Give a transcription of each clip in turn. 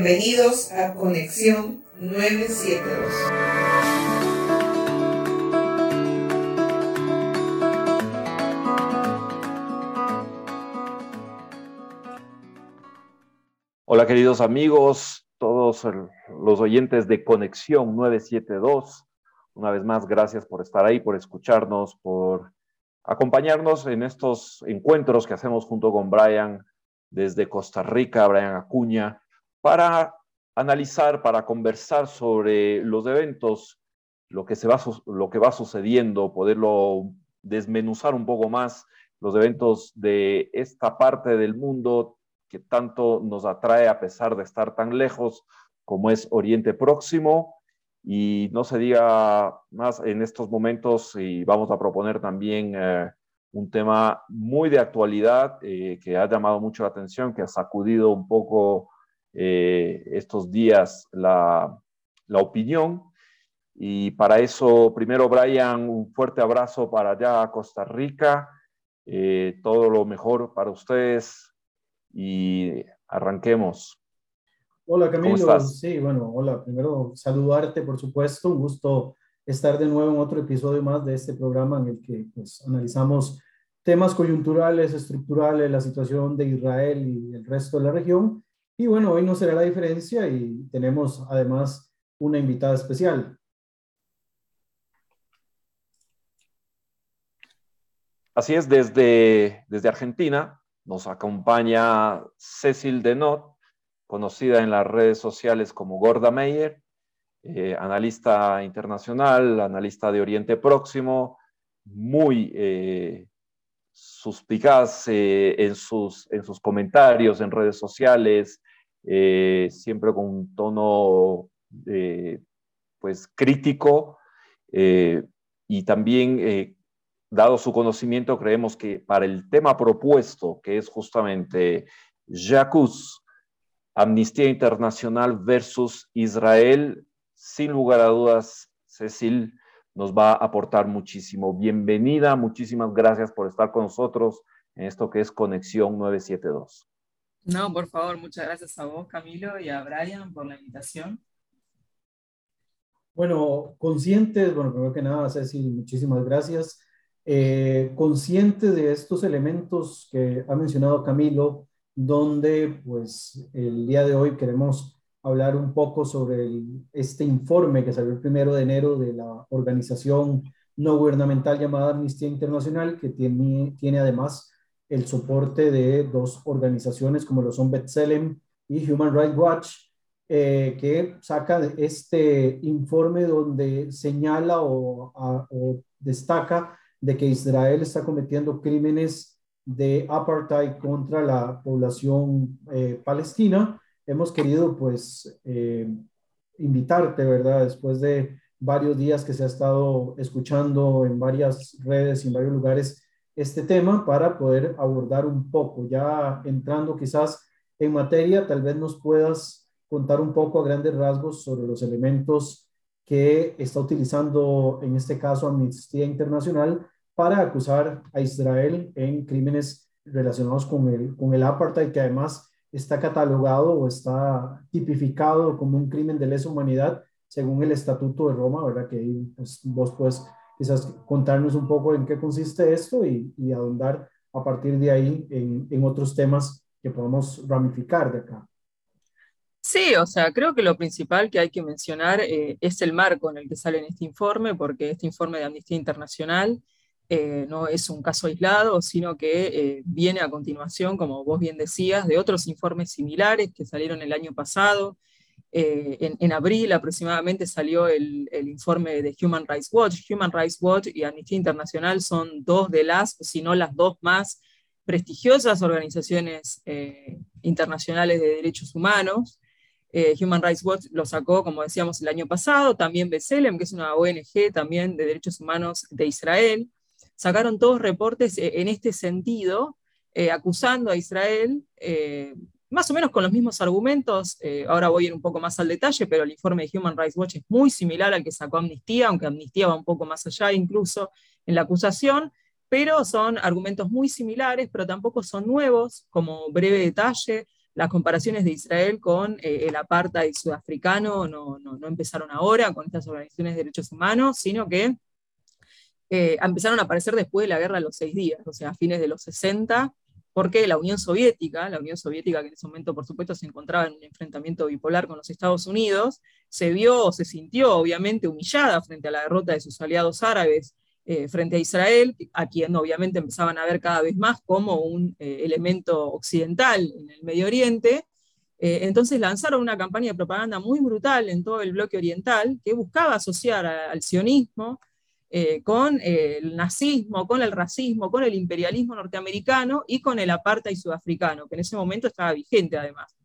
Bienvenidos a Conexión 972. Hola queridos amigos, todos los oyentes de Conexión 972. Una vez más, gracias por estar ahí, por escucharnos, por acompañarnos en estos encuentros que hacemos junto con Brian desde Costa Rica, Brian Acuña, para analizar, para conversar sobre los eventos, lo que, se va, lo que va sucediendo, poderlo desmenuzar un poco más, los eventos de esta parte del mundo que tanto nos atrae a pesar de estar tan lejos como es Oriente Próximo. Y no se diga más en estos momentos y vamos a proponer también eh, un tema muy de actualidad eh, que ha llamado mucho la atención, que ha sacudido un poco eh, estos días la, la, opinión. Y para eso, primero, Brian, un fuerte abrazo para allá Costa Rica. Eh, todo lo mejor para ustedes y arranquemos. Hola Camilo, sí, bueno, hola, primero saludarte por supuesto, un gusto estar de nuevo en otro episodio más de este programa en el que pues, analizamos temas coyunturales, estructurales, la situación de Israel y el resto de la región. Y bueno, hoy no será la diferencia y tenemos además una invitada especial. Así es, desde, desde Argentina nos acompaña Cecil Denot, conocida en las redes sociales como Gorda Meyer, eh, analista internacional, analista de Oriente Próximo, muy eh, suspicaz eh, en, sus, en sus comentarios en redes sociales, eh, siempre con un tono eh, pues crítico y también dado su conocimiento creemos que para el tema propuesto que es justamente Jacuz, Amnistía Internacional versus Israel, sin lugar a dudas, Cecil, nos va a aportar muchísimo. Bienvenida, muchísimas gracias por estar con nosotros en esto que es Conexión 972. No, por favor, muchas gracias a vos, Camilo, y a Brian por la invitación. Bueno, conscientes, bueno, primero que nada, Ceci, muchísimas gracias. Eh, conscientes de estos elementos que ha mencionado Camilo, donde pues el día de hoy queremos hablar un poco sobre este informe que salió el primero de enero de la organización no gubernamental llamada Amnistía Internacional, que tiene, tiene además el soporte de dos organizaciones como lo son B'Tselem y Human Rights Watch, eh, que saca este informe donde señala o, destaca de que Israel está cometiendo crímenes de apartheid contra la población eh, palestina hemos querido pues eh, invitarte, ¿verdad? Después de varios días que se ha estado escuchando en varias redes y en varios lugares este tema para poder abordar un poco, ya entrando quizás en materia, tal vez nos puedas contar un poco a grandes rasgos sobre los elementos que está utilizando en este caso Amnistía Internacional para acusar a Israel en crímenes relacionados con el, con el apartheid, que además está catalogado o está tipificado como un crimen de lesa humanidad según el Estatuto de Roma, ¿verdad? Que pues, vos puedes quizás contarnos un poco en qué consiste esto y, y ahondar a partir de ahí en, en otros temas que podemos ramificar de acá. Sí, o sea, creo que lo principal que hay que mencionar eh, es el marco en el que sale en este informe, porque este informe de Amnistía Internacional eh, no es un caso aislado, sino que eh, viene a continuación, como vos bien decías, de otros informes similares que salieron el año pasado. Eh, en, abril aproximadamente salió el, informe de Human Rights Watch. Human Rights Watch y Amnistía Internacional son dos de las, si no las dos más prestigiosas organizaciones internacionales de derechos humanos. Human Rights Watch lo sacó, como decíamos, el año pasado, también Beselem, que es una ONG también de derechos humanos de Israel sacaron todos reportes eh, en este sentido, eh, acusando a Israel, eh, más o menos con los mismos argumentos. ahora voy a ir un poco más al detalle, pero el informe de Human Rights Watch es muy similar al que sacó Amnistía, aunque Amnistía va un poco más allá incluso en la acusación, pero son argumentos muy similares, pero tampoco son nuevos. Como breve detalle, las comparaciones de Israel con eh, el apartheid sudafricano no, no, empezaron ahora con estas organizaciones de derechos humanos, sino que eh, empezaron a aparecer después de la guerra de los seis días, o sea, a fines de los 60, porque la Unión Soviética, la Unión Soviética que en ese momento por supuesto se encontraba en un enfrentamiento bipolar con los Estados Unidos, se vio o se sintió obviamente humillada frente a la derrota de sus aliados árabes eh, frente a Israel, a quien obviamente empezaban a ver cada vez más como un eh, elemento occidental en el Medio Oriente. Eh, entonces lanzaron una campaña de propaganda muy brutal en todo el bloque oriental que buscaba asociar al sionismo con el nazismo, con el racismo, con el imperialismo norteamericano y con el apartheid sudafricano, que en ese momento estaba vigente además.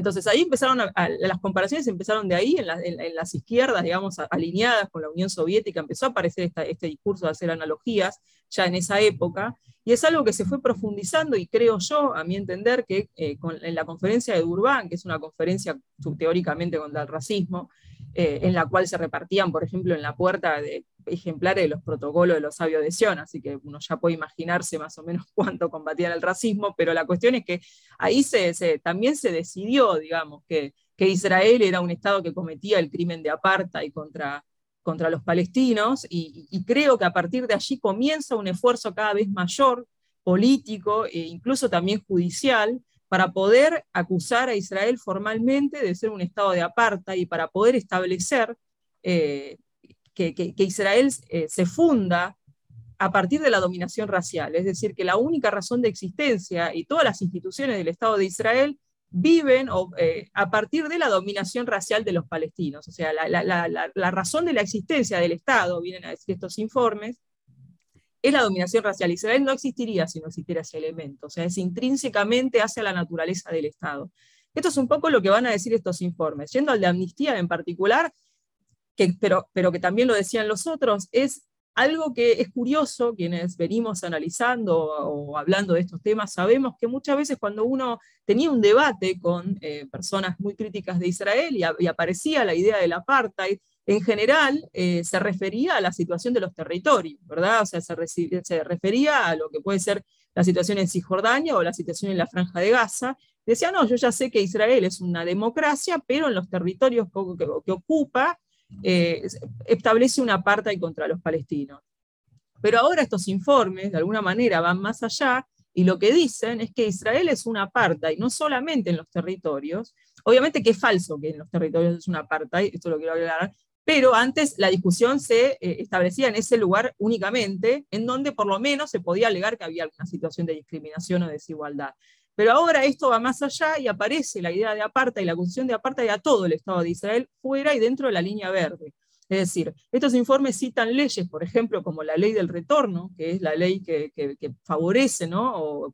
Entonces ahí empezaron, las comparaciones empezaron de ahí, en, las izquierdas, digamos, alineadas con la Unión Soviética, empezó a aparecer este discurso de hacer analogías ya en esa época, y es algo que se fue profundizando y creo yo, a mi entender, que eh, en la conferencia de Durban, que es una conferencia teóricamente contra el racismo, eh, en la cual se repartían, por ejemplo, en la puerta de ejemplares de los protocolos de los sabios de Sion, así que uno ya puede imaginarse más o menos cuánto combatían el racismo, pero la cuestión es que ahí se, también se decidió, digamos, que, que, Israel era un Estado que cometía el crimen de apartheid contra, contra los palestinos, y, creo que a partir de allí comienza un esfuerzo cada vez mayor político e incluso también judicial para poder acusar a Israel formalmente de ser un estado de apartheid y para poder establecer eh, que, Israel eh, se funda a partir de la dominación racial, es decir, que la única razón de existencia y todas las instituciones del Estado de Israel viven eh, a partir de la dominación racial de los palestinos. O sea, la, razón de la existencia del Estado, vienen a decir estos informes, es la dominación racial. Israel no existiría si no existiera ese elemento, o sea, es intrínsecamente hacia la naturaleza del Estado. Esto es un poco lo que van a decir estos informes. Yendo al de amnistía en particular, que, pero, pero que también lo decían los otros, es algo que es curioso, quienes venimos analizando o, hablando de estos temas, sabemos que muchas veces cuando uno tenía un debate con eh, personas muy críticas de Israel y, aparecía la idea del apartheid, en general eh, se refería a la situación de los territorios, ¿verdad? O sea, se, se, refería a lo que puede ser la situación en Cisjordania o la situación en la Franja de Gaza. Decía, no, yo ya sé que Israel es una democracia, pero en los territorios que, ocupa eh, establece una apartheid contra los palestinos. Pero ahora estos informes, de alguna manera, van más allá y lo que dicen es que Israel es una apartheid, no solamente en los territorios, obviamente que es falso que en los territorios es una apartheid, esto lo quiero aclarar, pero antes la discusión se eh, establecía en ese lugar únicamente, en donde por lo menos se podía alegar que había alguna situación de discriminación o desigualdad. Pero ahora esto va más allá y aparece la idea de apartheid y la acusación de apartheid a todo el Estado de Israel fuera y dentro de la línea verde. Es decir, estos informes citan leyes, por ejemplo, como la ley del retorno, que es la ley que, favorece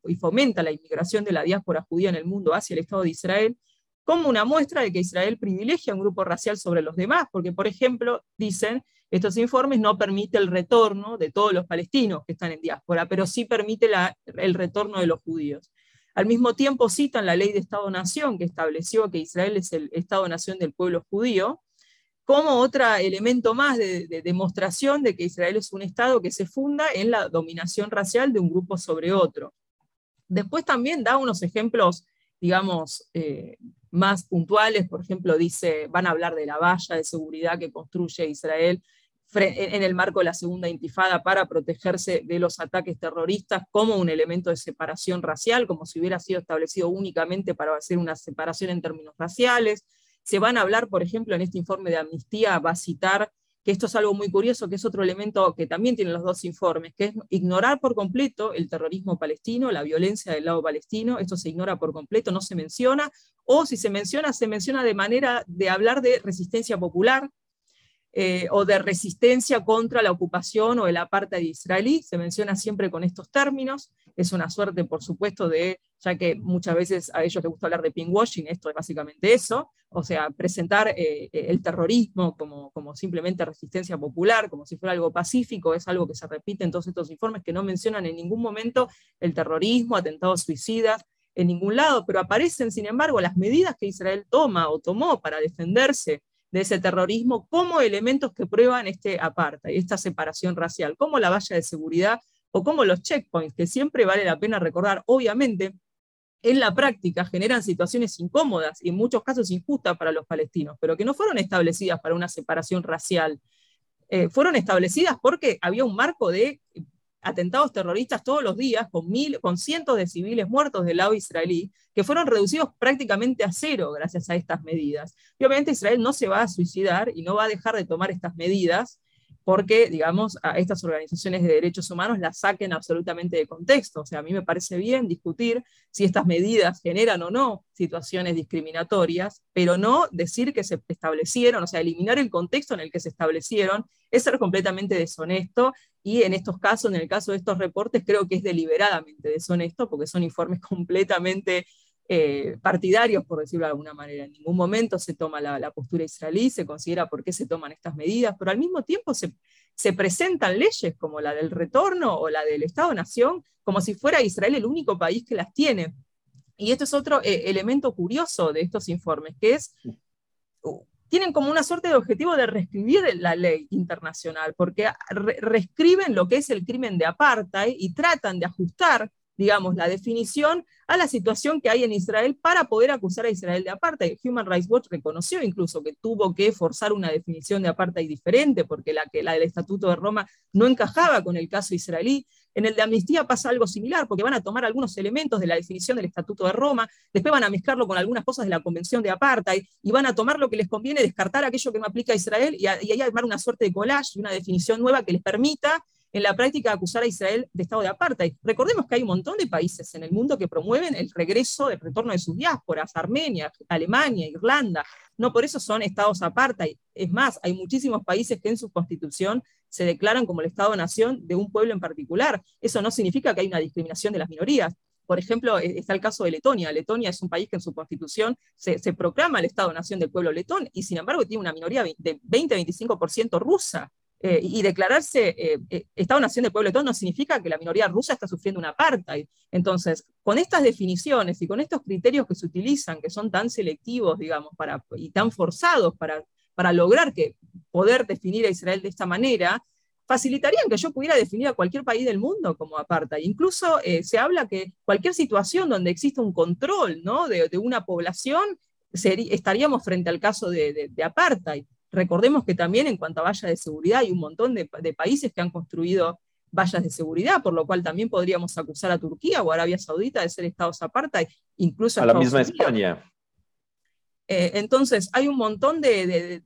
y fomenta la inmigración de la diáspora judía en el mundo hacia el Estado de Israel, como una muestra de que Israel privilegia a un grupo racial sobre los demás, porque, por ejemplo, dicen, estos informes no permiten el retorno de todos los palestinos que están en diáspora, pero sí permite el retorno de los judíos. Al mismo tiempo citan la ley de Estado-Nación que estableció que Israel es el Estado-Nación del pueblo judío, como otro elemento más de, de, demostración de que Israel es un Estado que se funda en la dominación racial de un grupo sobre otro. Después también da unos ejemplos, digamos, eh, más puntuales, por ejemplo, dice, van a hablar de la valla de seguridad que construye Israel en el marco de la segunda intifada para protegerse de los ataques terroristas como un elemento de separación racial, como si hubiera sido establecido únicamente para hacer una separación en términos raciales. Se van a hablar, por ejemplo, en este informe de amnistía, va a citar que esto es algo muy curioso, que es otro elemento que también tienen los dos informes, que es ignorar por completo el terrorismo palestino, la violencia del lado palestino, esto se ignora por completo, no se menciona, o si se menciona, se menciona de manera de hablar de resistencia popular, eh, o de resistencia contra la ocupación o el apartheid israelí, se menciona siempre con estos términos, es una suerte, por supuesto, de, ya que muchas veces a ellos les gusta hablar de pinkwashing, esto es básicamente eso, o sea, presentar eh, el terrorismo como, como simplemente resistencia popular, como si fuera algo pacífico, es algo que se repite en todos estos informes que no mencionan en ningún momento el terrorismo, atentados suicidas, en ningún lado, pero aparecen, sin embargo, las medidas que Israel toma o tomó para defenderse de ese terrorismo como elementos que prueban este apartheid, esta separación racial, como la valla de seguridad o como los checkpoints, que siempre vale la pena recordar, obviamente, en la práctica generan situaciones incómodas y en muchos casos injustas para los palestinos, pero que no fueron establecidas para una separación racial. Eh, fueron establecidas porque había un marco de atentados terroristas todos los días, con, mil, con cientos de civiles muertos del lado israelí, que fueron reducidos prácticamente a cero gracias a estas medidas. Y obviamente Israel no se va a suicidar y no va a dejar de tomar estas medidas porque, digamos, a estas organizaciones de derechos humanos las saquen absolutamente de contexto. O sea, a mí me parece bien discutir si estas medidas generan o no situaciones discriminatorias, pero no decir que se establecieron, o sea, eliminar el contexto en el que se establecieron, es ser completamente deshonesto y en estos casos, en el caso de estos reportes, creo que es deliberadamente deshonesto porque son informes completamente eh, partidarios, por decirlo de alguna manera. En ningún momento se toma la, postura israelí, se considera por qué se toman estas medidas, pero al mismo tiempo se, se presentan leyes como la del retorno o la del Estado-Nación como si fuera Israel el único país que las tiene. Y este es otro eh, elemento curioso de estos informes, que es, tienen como una suerte de objetivo de reescribir la ley internacional, porque reescriben lo que es el crimen de apartheid y tratan de ajustar digamos, la definición a la situación que hay en Israel para poder acusar a Israel de apartheid. Human Rights Watch reconoció incluso que tuvo que forzar una definición de apartheid diferente porque la, que, la del Estatuto de Roma no encajaba con el caso israelí. En el de amnistía pasa algo similar porque van a tomar algunos elementos de la definición del Estatuto de Roma, después van a mezclarlo con algunas cosas de la Convención de Apartheid y van a tomar lo que les conviene, descartar aquello que no aplica a Israel y, y ahí armar una suerte de collage y una definición nueva que les permita en la práctica acusar a Israel de estado de apartheid. Recordemos que hay un montón de países en el mundo que promueven el regreso, el retorno de sus diásporas, Armenia, Alemania, Irlanda. No por eso son estados apartheid. Es más, hay muchísimos países que en su constitución se declaran como el Estado-nación de un pueblo en particular. Eso no significa que hay una discriminación de las minorías. Por ejemplo, e-, está el caso de Letonia. Letonia es un país que en su constitución se, se proclama el Estado-nación del pueblo letón y sin embargo tiene una minoría de 20-25% rusa. Eh, y declararse eh, eh, Estado-nación del pueblo de no significa que la minoría rusa está sufriendo una apartheid. Entonces, con estas definiciones y con estos criterios que se utilizan, que son tan selectivos, digamos, para, y tan forzados para, para lograr que poder definir a Israel de esta manera, facilitarían que yo pudiera definir a cualquier país del mundo como apartheid. Incluso se habla que cualquier situación donde exista un control ¿no? de, de una población, estaríamos frente al caso de, de, de apartheid. Recordemos que también en cuanto a vallas de seguridad hay un montón de, países que han construido vallas de seguridad, por lo cual también podríamos acusar a Turquía o Arabia Saudita de ser estados apartheid, incluso a, la misma España. Eh, entonces, hay un montón de,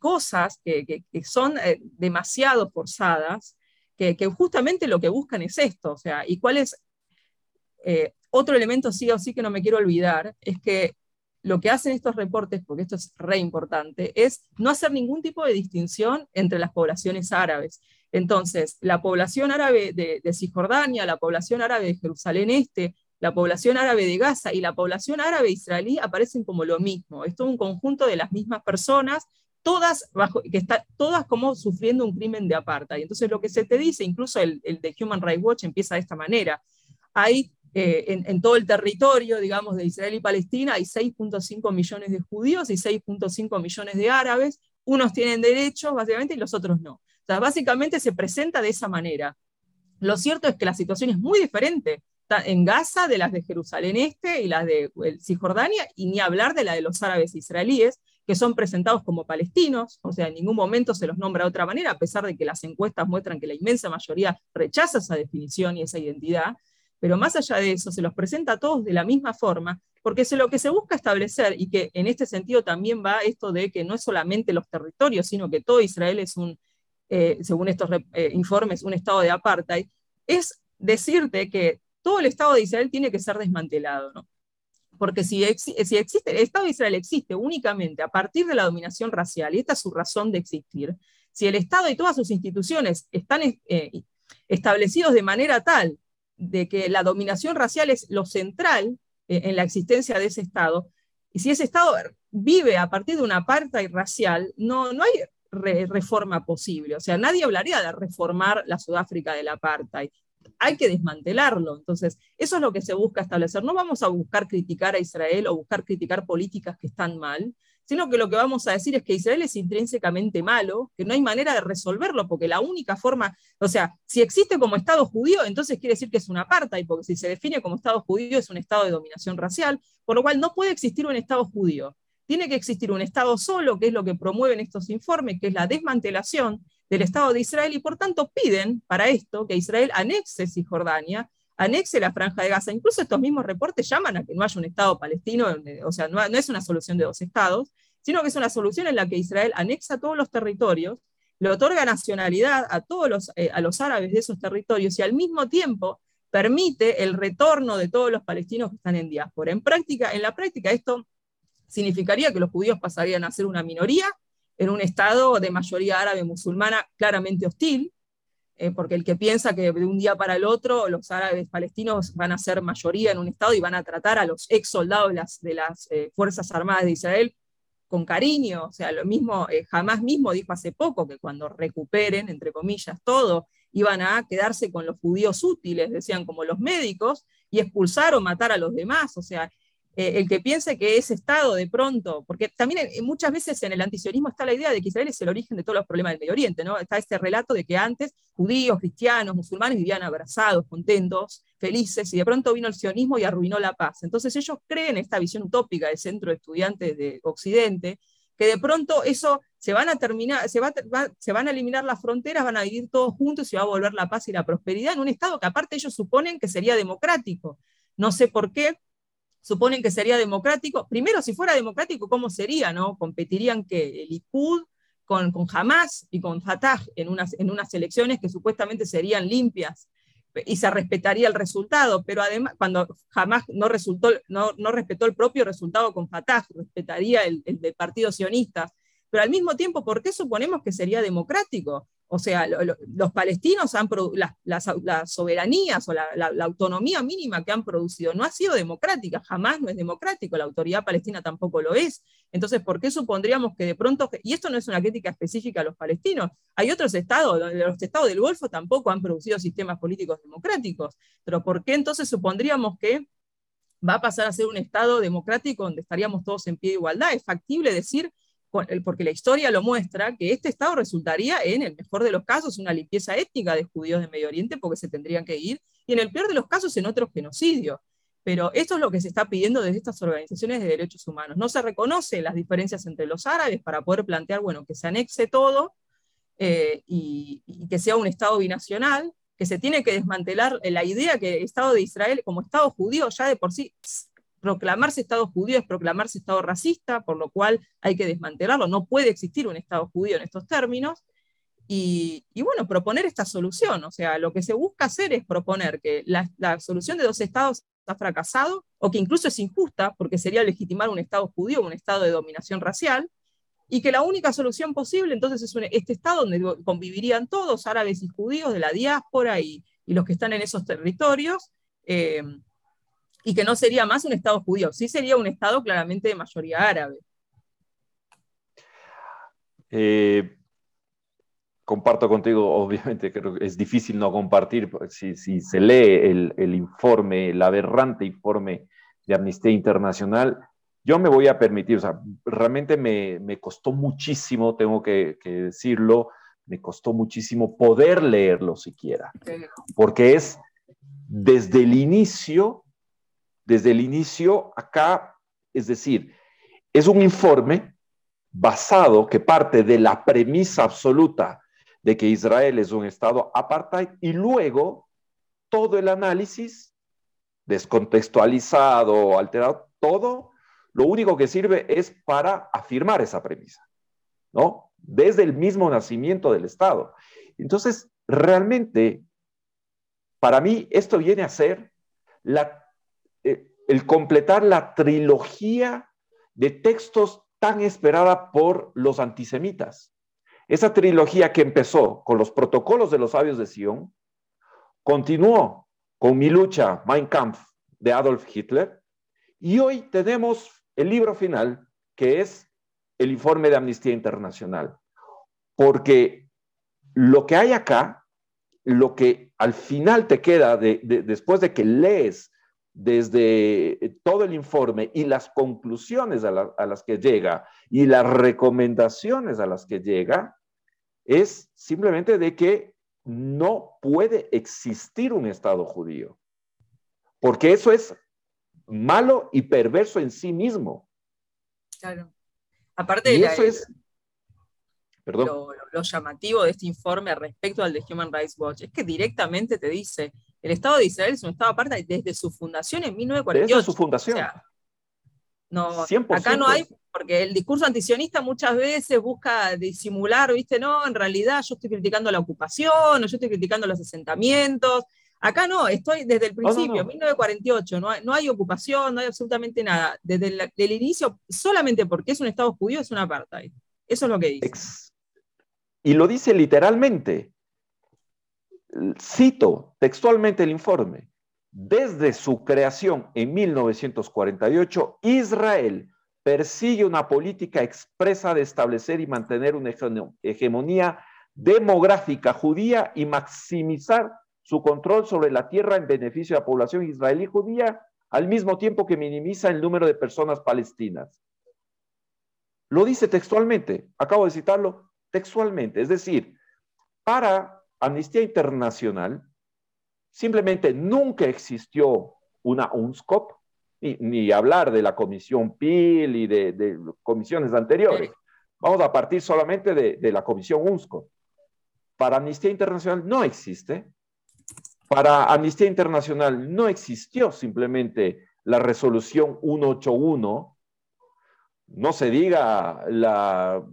cosas que, son eh, demasiado forzadas, que, justamente lo que buscan es esto, o sea, y cuál es eh, otro elemento sí o sí que no me quiero olvidar, es que lo que hacen estos reportes, porque esto es re importante, es no hacer ningún tipo de distinción entre las poblaciones árabes. Entonces, la población árabe de, Cisjordania, la población árabe de Jerusalén Este, la población árabe de Gaza y la población árabe israelí aparecen como lo mismo. Es todo un conjunto de las mismas personas, todas, bajo, que está, todas como sufriendo un crimen de apartheid. Entonces, lo que se te dice, incluso el, el de Human Rights Watch empieza de esta manera. Hay eh, en, todo el territorio, digamos, de Israel y Palestina hay 6.5 millones de judíos y 6.5 millones de árabes. Unos tienen derechos, básicamente, y los otros no. O sea, básicamente se presenta de esa manera. Lo cierto es que la situación es muy diferente en Gaza de las de Jerusalén Este y las de Cisjordania, y ni hablar de la de los árabes israelíes, que son presentados como palestinos, o sea, en ningún momento se los nombra de otra manera, a pesar de que las encuestas muestran que la inmensa mayoría rechaza esa definición y esa identidad pero más allá de eso, se los presenta a todos de la misma forma, porque lo que se busca establecer, y que en este sentido también va esto de que no es solamente los territorios, sino que todo Israel es un, eh, según estos eh, informes, un estado de apartheid, es decirte que todo el Estado de Israel tiene que ser desmantelado, ¿no? Porque si, si existe, el Estado de Israel existe únicamente a partir de la dominación racial, y esta es su razón de existir, si el Estado y todas sus instituciones están eh, establecidos de manera tal de que la dominación racial es lo central eh, en la existencia de ese Estado, y si ese Estado vive a partir de una apartheid racial, no, no hay reforma posible. O sea, nadie hablaría de reformar la Sudáfrica del apartheid. Hay que desmantelarlo. Entonces, eso es lo que se busca establecer. No vamos a buscar criticar a Israel o buscar criticar políticas que están mal, sino que lo que vamos a decir es que Israel es intrínsecamente malo, que no hay manera de resolverlo, porque la única forma, o sea, si existe como Estado judío, entonces quiere decir que es una apartheid, porque si se define como Estado judío es un Estado de dominación racial, por lo cual no puede existir un Estado judío. Tiene que existir un Estado solo, que es lo que promueven estos informes, que es la desmantelación del Estado de Israel, y por tanto piden para esto que Israel anexe Cisjordania, anexe la franja de Gaza. Incluso estos mismos reportes llaman a que no haya un Estado palestino, o sea, no, es una solución de dos estados, sino que es una solución en la que Israel anexa todos los territorios, le otorga nacionalidad a todos los, eh, a los árabes de esos territorios y al mismo tiempo permite el retorno de todos los palestinos que están en diáspora. En, práctica, en la práctica esto significaría que los judíos pasarían a ser una minoría en un estado de mayoría árabe musulmana claramente hostil, eh, porque el que piensa que de un día para el otro los árabes palestinos van a ser mayoría en un Estado y van a tratar a los ex soldados de las, eh, Fuerzas Armadas de Israel con cariño, o sea, lo mismo, eh, jamás mismo dijo hace poco que cuando recuperen, entre comillas, todo, iban a quedarse con los judíos útiles, decían como los médicos, y expulsar o matar a los demás, o sea, eh, el que piense que ese Estado de pronto, porque también eh, muchas veces en el antisionismo está la idea de que Israel es el origen de todos los problemas del Medio Oriente, ¿no? Está este relato de que antes judíos, cristianos, musulmanes vivían abrazados, contentos, felices, y de pronto vino el sionismo y arruinó la paz. Entonces ellos creen esta visión utópica del centro de estudiantes de Occidente, que de pronto eso se van a terminar, se, se van a eliminar las fronteras, van a vivir todos juntos y va a volver la paz y la prosperidad en un Estado que aparte ellos suponen que sería democrático. No sé por qué, suponen que sería democrático. Primero, si fuera democrático, ¿cómo sería? ¿no? Competirían que el Likud con, con Hamas y con Fatah en unas, en unas elecciones que supuestamente serían limpias y se respetaría el resultado, pero además, cuando Hamas no, resultó, no, no respetó el propio resultado con Fatah, respetaría el, el de partidos sionistas. Pero al mismo tiempo, ¿por qué suponemos que sería democrático? O sea, los palestinos han las, soberanías o la, autonomía mínima que han producido no ha sido democrática, jamás no es democrático, la autoridad palestina tampoco lo es. Entonces, ¿por qué supondríamos que de pronto, y esto no es una crítica específica a los palestinos, hay otros estados, los estados del Golfo tampoco han producido sistemas políticos democráticos, pero ¿por qué entonces supondríamos que va a pasar a ser un estado democrático donde estaríamos todos en pie de igualdad? Es factible decir porque la historia lo muestra, que este Estado resultaría, en el mejor de los casos, una limpieza étnica de judíos de Medio Oriente, porque se tendrían que ir, y en el peor de los casos, en otro genocidio. Pero esto es lo que se está pidiendo desde estas organizaciones de derechos humanos. No se reconocen las diferencias entre los árabes para poder plantear, bueno, que se anexe todo eh, y, y que sea un Estado binacional, que se tiene que desmantelar la idea que el Estado de Israel como Estado judío ya de por sí proclamarse Estado judío es proclamarse Estado racista, por lo cual hay que desmantelarlo. No puede existir un Estado judío en estos términos. Y, bueno, proponer esta solución. O sea, lo que se busca hacer es proponer que la, solución de dos estados ha fracasado o que incluso es injusta porque sería legitimar un Estado judío, un Estado de dominación racial, y que la única solución posible entonces es este Estado donde convivirían todos, árabes y judíos de la diáspora y, los que están en esos territorios, eh, y que no sería más un Estado judío, sí sería un Estado claramente de mayoría árabe. Eh, comparto contigo, obviamente, creo que es difícil no compartir, si, si se lee el, informe, el aberrante informe de Amnistía Internacional, yo me voy a permitir, o sea, realmente me, me costó muchísimo, tengo que, que, decirlo, me costó muchísimo poder leerlo siquiera, porque es desde el inicio desde el inicio acá, es decir, es un informe basado que parte de la premisa absoluta de que Israel es un estado apartheid y luego todo el análisis descontextualizado, alterado, todo, lo único que sirve es para afirmar esa premisa, ¿no? Desde el mismo nacimiento del Estado. Entonces, realmente, para mí, esto viene a ser la el completar la trilogía de textos tan esperada por los antisemitas. Esa trilogía que empezó con los protocolos de los sabios de Sion, continuó con Mi lucha, Mein Kampf, de Adolf Hitler, y hoy tenemos el libro final, que es el informe de Amnistía Internacional. Porque lo que hay acá, lo que al final te queda después de que lees desde eh, todo el informe y las conclusiones a, a, las que llega y las recomendaciones a las que llega es simplemente de que no puede existir un Estado judío, porque eso es malo y perverso en sí mismo. Claro. Aparte y eso es... Perdón. Lo, llamativo de este informe respecto al de Human Rights Watch es que directamente te dice, el Estado de Israel es un Estado aparte desde su fundación en 1948. Desde su fundación. no, acá no hay, porque el discurso antisionista muchas veces busca disimular, ¿viste? No, en realidad yo estoy criticando la ocupación, o yo estoy criticando los asentamientos. Acá no, estoy desde el principio, 1948, no hay, no hay, ocupación, no hay absolutamente nada. Desde el, inicio, solamente porque es un Estado judío, es una apartheid. Eso es lo que dice. Y lo dice literalmente. Cito textualmente el informe. Desde su creación en 1948, Israel persigue una política expresa de establecer y mantener una hegemonía demográfica judía y maximizar su control sobre la tierra en beneficio de la población israelí judía, al mismo tiempo que minimiza el número de personas palestinas. Lo dice textualmente, acabo de citarlo textualmente, es decir, para Amnistía Internacional simplemente nunca existió una UNSCOP, ni, hablar de la Comisión PIL y de, comisiones anteriores. Vamos a partir solamente de, de la Comisión UNSCOP. Para Amnistía Internacional no existe, para Amnistía Internacional no existió simplemente la resolución 181, no se diga la,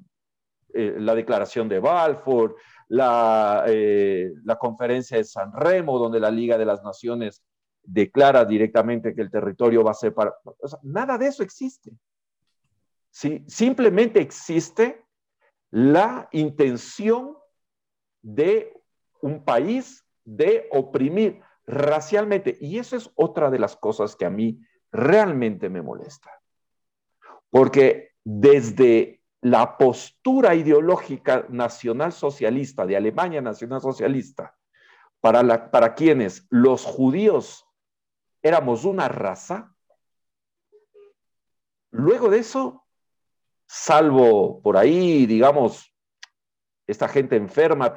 eh, la declaración de Balfour, la, eh, la, conferencia de San Remo, donde la Liga de las Naciones declara directamente que el territorio va a ser para... nada de eso existe. Simplemente existe la intención de un país de oprimir racialmente. Y eso es otra de las cosas que a mí realmente me molesta. Porque desde la postura ideológica nacional socialista de Alemania nacional socialista, para, para quienes los judíos éramos una raza, luego de eso, salvo por ahí, digamos, esta gente enferma,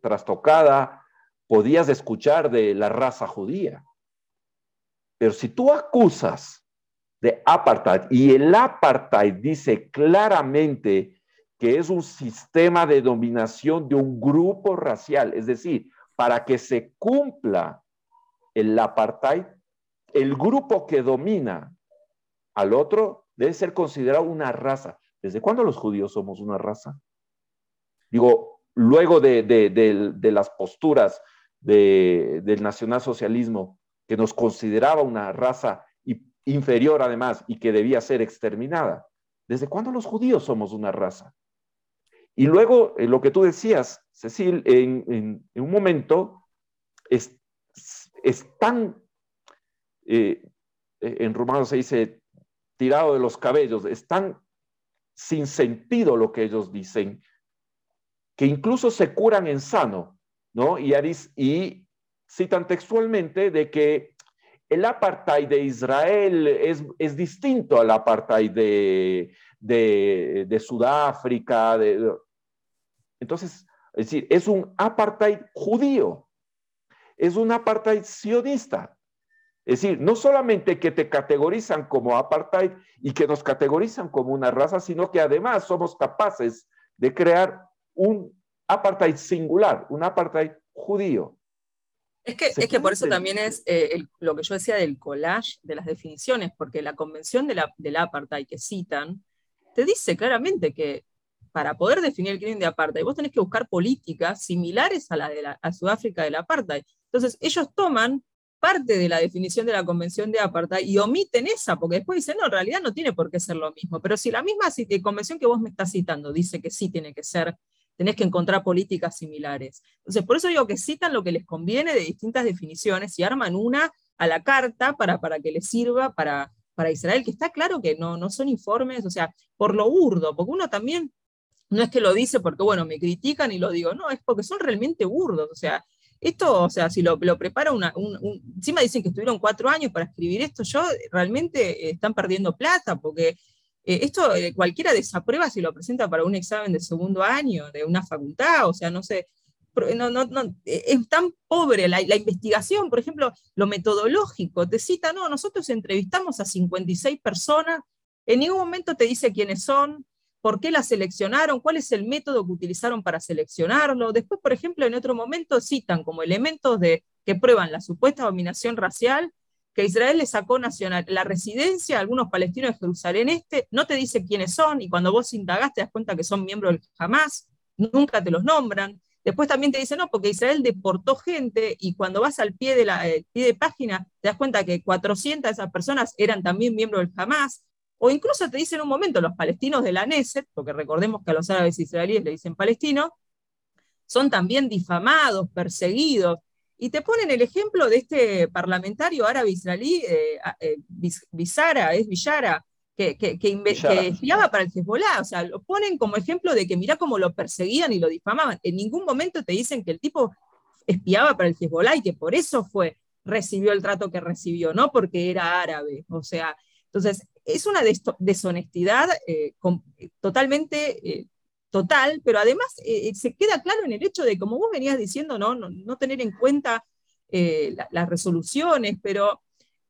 trastocada, podías escuchar de la raza judía. Pero si tú acusas de apartheid y el apartheid dice claramente que es un sistema de dominación de un grupo racial, es decir, para que se cumpla el apartheid, el grupo que domina al otro debe ser considerado una raza. ¿Desde cuándo los judíos somos una raza? Digo, luego de, de las posturas del nacionalsocialismo, que nos consideraba una raza inferior además y que debía ser exterminada. ¿Desde cuándo los judíos somos una raza? Y luego, eh, lo que tú decías, Cecil, en, un momento es, tan, eh, en rumano se dice, tirado de los cabellos, es tan sin sentido lo que ellos dicen, que incluso se curan en sano. ¿no? Y, y citan textualmente de que el apartheid de Israel es, distinto al apartheid de, de, Sudáfrica. entonces, es decir, es un apartheid judío, es un apartheid sionista. Es decir, no solamente que te categorizan como apartheid y que nos categorizan como una raza, sino que además somos capaces de crear un apartheid singular, un apartheid judío. Es que, es que por eso también es eh, lo que yo decía del collage de las definiciones, porque la convención de la, del apartheid que citan te dice claramente que para poder definir el crimen de apartheid, vos tenés que buscar políticas similares a la de la, a Sudáfrica del apartheid. Entonces, ellos toman parte de la definición de la convención de apartheid y omiten esa, porque después dicen, no, en realidad no tiene por qué ser lo mismo. Pero si la misma convención que vos me estás citando dice que sí tiene que ser tenés que encontrar políticas similares. Entonces, por eso digo que citan lo que les conviene de distintas definiciones y arman una a la carta para, para que les sirva para, para Israel, que está claro que no, no son informes, o sea, por lo burdo, porque uno también no es que lo dice porque, bueno, me critican y lo digo, no, es porque son realmente burdos, o sea, esto, o sea, si lo, prepara una, encima dicen que estuvieron cuatro años para escribir esto, yo realmente eh, están perdiendo plata, porque eh, esto cualquiera desaprueba si lo presenta para un examen de segundo año de una facultad, o sea, no sé, no, no, no, es tan pobre la, la, investigación, por ejemplo, lo metodológico, te cita, no, nosotros entrevistamos a 56 personas, en ningún momento te dice quiénes son, por qué la seleccionaron, cuál es el método que utilizaron para seleccionarlo. Después, por ejemplo, en otro momento citan como elementos de, que prueban la supuesta dominación racial que Israel le sacó nacional, la residencia a algunos palestinos de Jerusalén Este, no te dice quiénes son, y cuando vos indagás te das cuenta que son miembros del Hamas, nunca te los nombran. Después también te dicen, no, porque Israel deportó gente, y cuando vas al pie de, la, eh, pie de página, te das cuenta que 400 de esas personas eran también miembros del Hamas. O incluso te dicen un momento, los palestinos de la Neset, porque recordemos que a los árabes israelíes le dicen palestinos, son también difamados, perseguidos. Y te ponen el ejemplo de este parlamentario árabe israelí, eh, eh Bizara, es Villara, que, que, espiaba para el Hezbollah. O sea, lo ponen como ejemplo de que mirá cómo lo perseguían y lo difamaban. En ningún momento te dicen que el tipo espiaba para el Hezbollah y que por eso fue, recibió el trato que recibió, no porque era árabe. O sea, entonces, es una deshonestidad eh, totalmente eh, total, pero además eh, se queda claro en el hecho de, como vos venías diciendo, no, no, tener en cuenta las resoluciones, pero